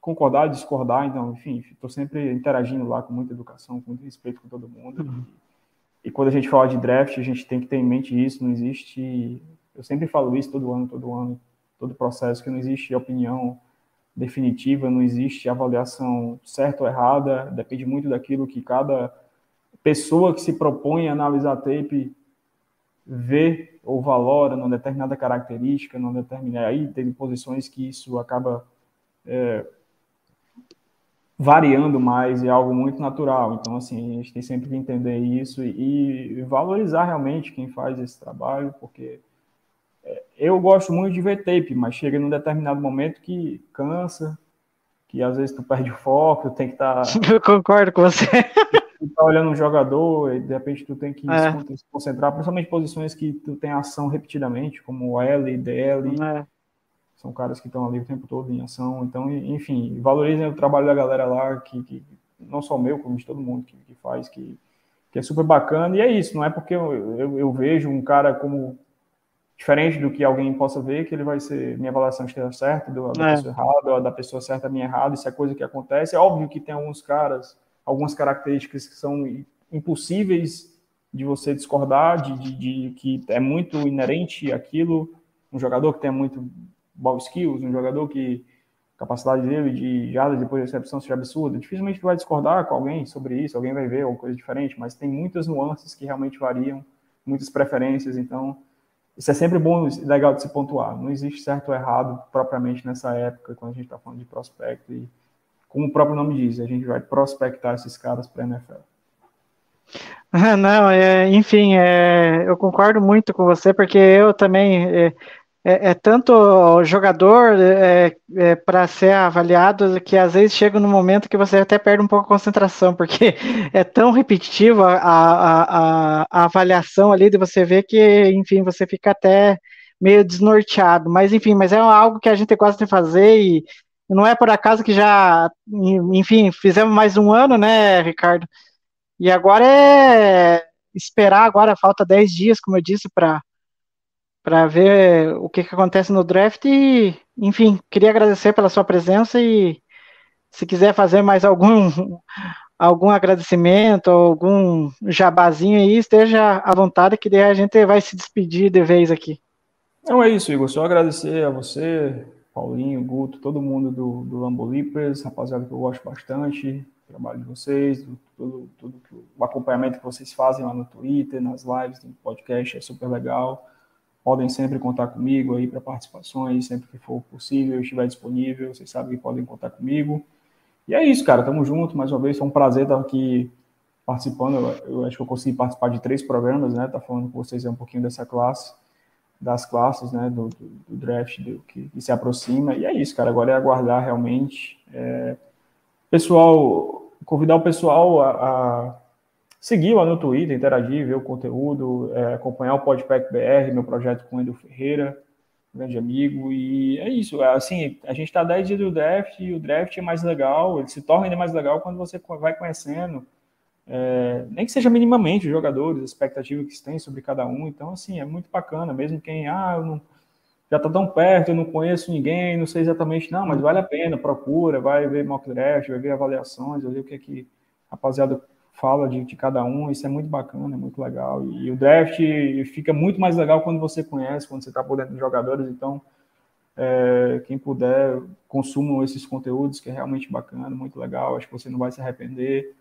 concordar, discordar, então, enfim, estou sempre interagindo lá com muita educação, com muito respeito com todo mundo. E, quando a gente fala de draft, a gente tem que ter em mente isso, não existe, eu sempre falo isso todo ano, todo ano, todo processo, que não existe opinião definitiva, não existe avaliação certa ou errada, depende muito daquilo que cada pessoa que se propõe a analisar tape vê ou valora numa determinada característica, numa determinada. Aí tem posições que isso acaba é, variando mais, é algo muito natural. Então, assim, a gente tem sempre que entender isso e, e valorizar realmente quem faz esse trabalho, porque é, eu gosto muito de ver tape, mas chega num determinado momento que cansa, que às vezes tu perde o foco, tem que estar Eu concordo com você. tu tá olhando um jogador e de repente tu tem que É. se con- se concentrar, principalmente posições que tu tem ação repetidamente, como L, DL, É. são caras que estão ali o tempo todo em ação. Então, enfim, valorizem o trabalho da galera lá, que, que não só o meu, como de todo mundo que, que faz, que, que é super bacana. E é isso, não é porque eu, eu, eu vejo um cara como diferente do que alguém possa ver, que ele vai ser minha avaliação esteja certa, do, da É. pessoa errada, da pessoa certa minha errada, isso é coisa que acontece. É óbvio que tem alguns caras, algumas características que são impossíveis de você discordar, de, de, de que é muito inerente aquilo, um jogador que tem muito ball skills, um jogador que a capacidade dele de jardas depois de recepção seja absurda, dificilmente tu vai discordar com alguém sobre isso, alguém vai ver alguma coisa diferente, mas tem muitas nuances que realmente variam, muitas preferências, então isso é sempre bom e legal de se pontuar. Não existe certo ou errado propriamente nessa época, quando a gente está falando de prospecto. E, como o próprio nome diz, a gente vai prospectar esses caras para a NFL. Não, é, enfim, é, eu concordo muito com você, porque eu também. É, é, é tanto jogador é, para ser avaliado que às vezes chega num momento que você até perde um pouco a concentração, porque é tão repetitivo a, a, a, a avaliação ali de você ver que, enfim, você fica até meio desnorteado. Mas, enfim, mas é algo que a gente gosta de fazer e não é por acaso que já, enfim, fizemos mais um ano, né, Ricardo? E agora é esperar, agora falta 10 dias, como eu disse, para para ver o que, que acontece no draft e, enfim, queria agradecer pela sua presença e se quiser fazer mais algum algum agradecimento, algum jabazinho aí, esteja à vontade que daí a gente vai se despedir de vez aqui. Não é isso, Igor, só agradecer a você, Paulinho, Guto, todo mundo do, do Lambo Leapers, rapaziada que eu gosto bastante, do trabalho de vocês, do, tudo, tudo o acompanhamento que vocês fazem lá no Twitter, nas lives, no podcast, é super legal. Podem sempre contar comigo aí para participações, sempre que for possível, estiver disponível, vocês sabem que podem contar comigo. E é isso, cara, tamo junto, mais uma vez, foi um prazer estar aqui participando, eu, eu acho que eu consegui participar de três programas, né, tá falando com vocês um pouquinho dessa classe, das classes, né, do, do, do draft do, que, que, se aproxima, e é isso, cara, agora é aguardar realmente, é, pessoal, convidar o pessoal a, a, seguir lá no Twitter, interagir, ver o conteúdo, é, acompanhar o Podpack BR, meu projeto com o Edu Ferreira, grande amigo, e é isso, assim, a gente está 10 dias do draft, e o draft é mais legal, ele se torna ainda mais legal quando você vai conhecendo, é, nem que seja minimamente os jogadores, a expectativa que se tem sobre cada um, então, assim, é muito bacana, mesmo quem, ah, não já está tão perto, eu não conheço ninguém, não sei exatamente, não, mas vale a pena, procura, vai ver mock draft, vai ver avaliações, vai ver o que, é que rapaziada fala de, de, cada um, isso é muito bacana, é muito legal, e, e, o draft fica muito mais legal quando você conhece, quando você está por dentro dos jogadores, então, é, quem puder, consumam esses conteúdos, que é realmente bacana, muito legal, acho que você não vai se arrepender,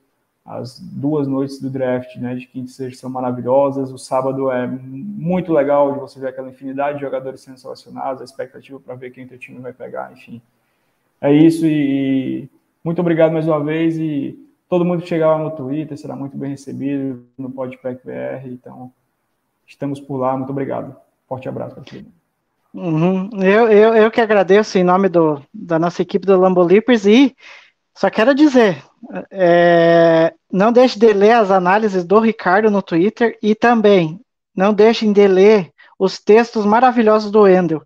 as duas noites do draft, né, de quinta e sexta são maravilhosas. O sábado é muito legal de você ver aquela infinidade de jogadores sendo selecionados, a expectativa para ver quem teu time vai pegar, enfim. É isso e muito obrigado mais uma vez e todo mundo lá no Twitter será muito bem recebido no Podpack BR, então estamos por lá, muito obrigado. Forte abraço para todo mundo. Uhum. Eu, eu, eu que agradeço em nome do, da nossa equipe do Lambo Leapers e só quero dizer, é, não deixe de ler as análises do Ricardo no Twitter e também não deixem de ler os textos maravilhosos do Endel,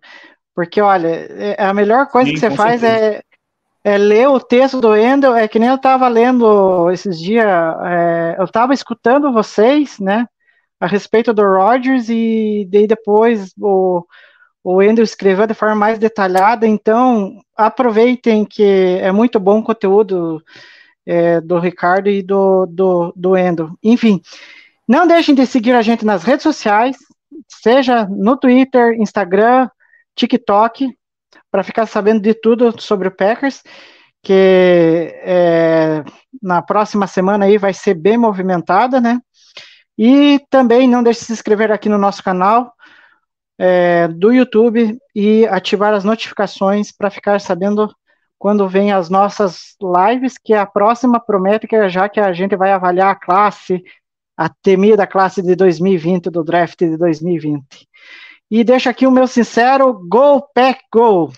porque olha, é, a melhor coisa Sim, que você faz é, é, ler o texto do Endel, é que nem eu estava lendo esses dias, é, eu estava escutando vocês, né, a respeito do Rogers e daí depois o o Endel escreveu de forma mais detalhada, então aproveitem que é muito bom o conteúdo é, do Ricardo e do, do, do Endo. Enfim, não deixem de seguir a gente nas redes sociais, seja no Twitter, Instagram, TikTok, para ficar sabendo de tudo sobre o Packers, que é, na próxima semana aí vai ser bem movimentada, né? E também não deixe de se inscrever aqui no nosso canal, é, do YouTube e ativar as notificações para ficar sabendo quando vem as nossas lives, que a próxima promete que é já que a gente vai avaliar a classe, a temida classe de 2020, do draft de 2020. E deixo aqui o meu sincero Go Pack Go!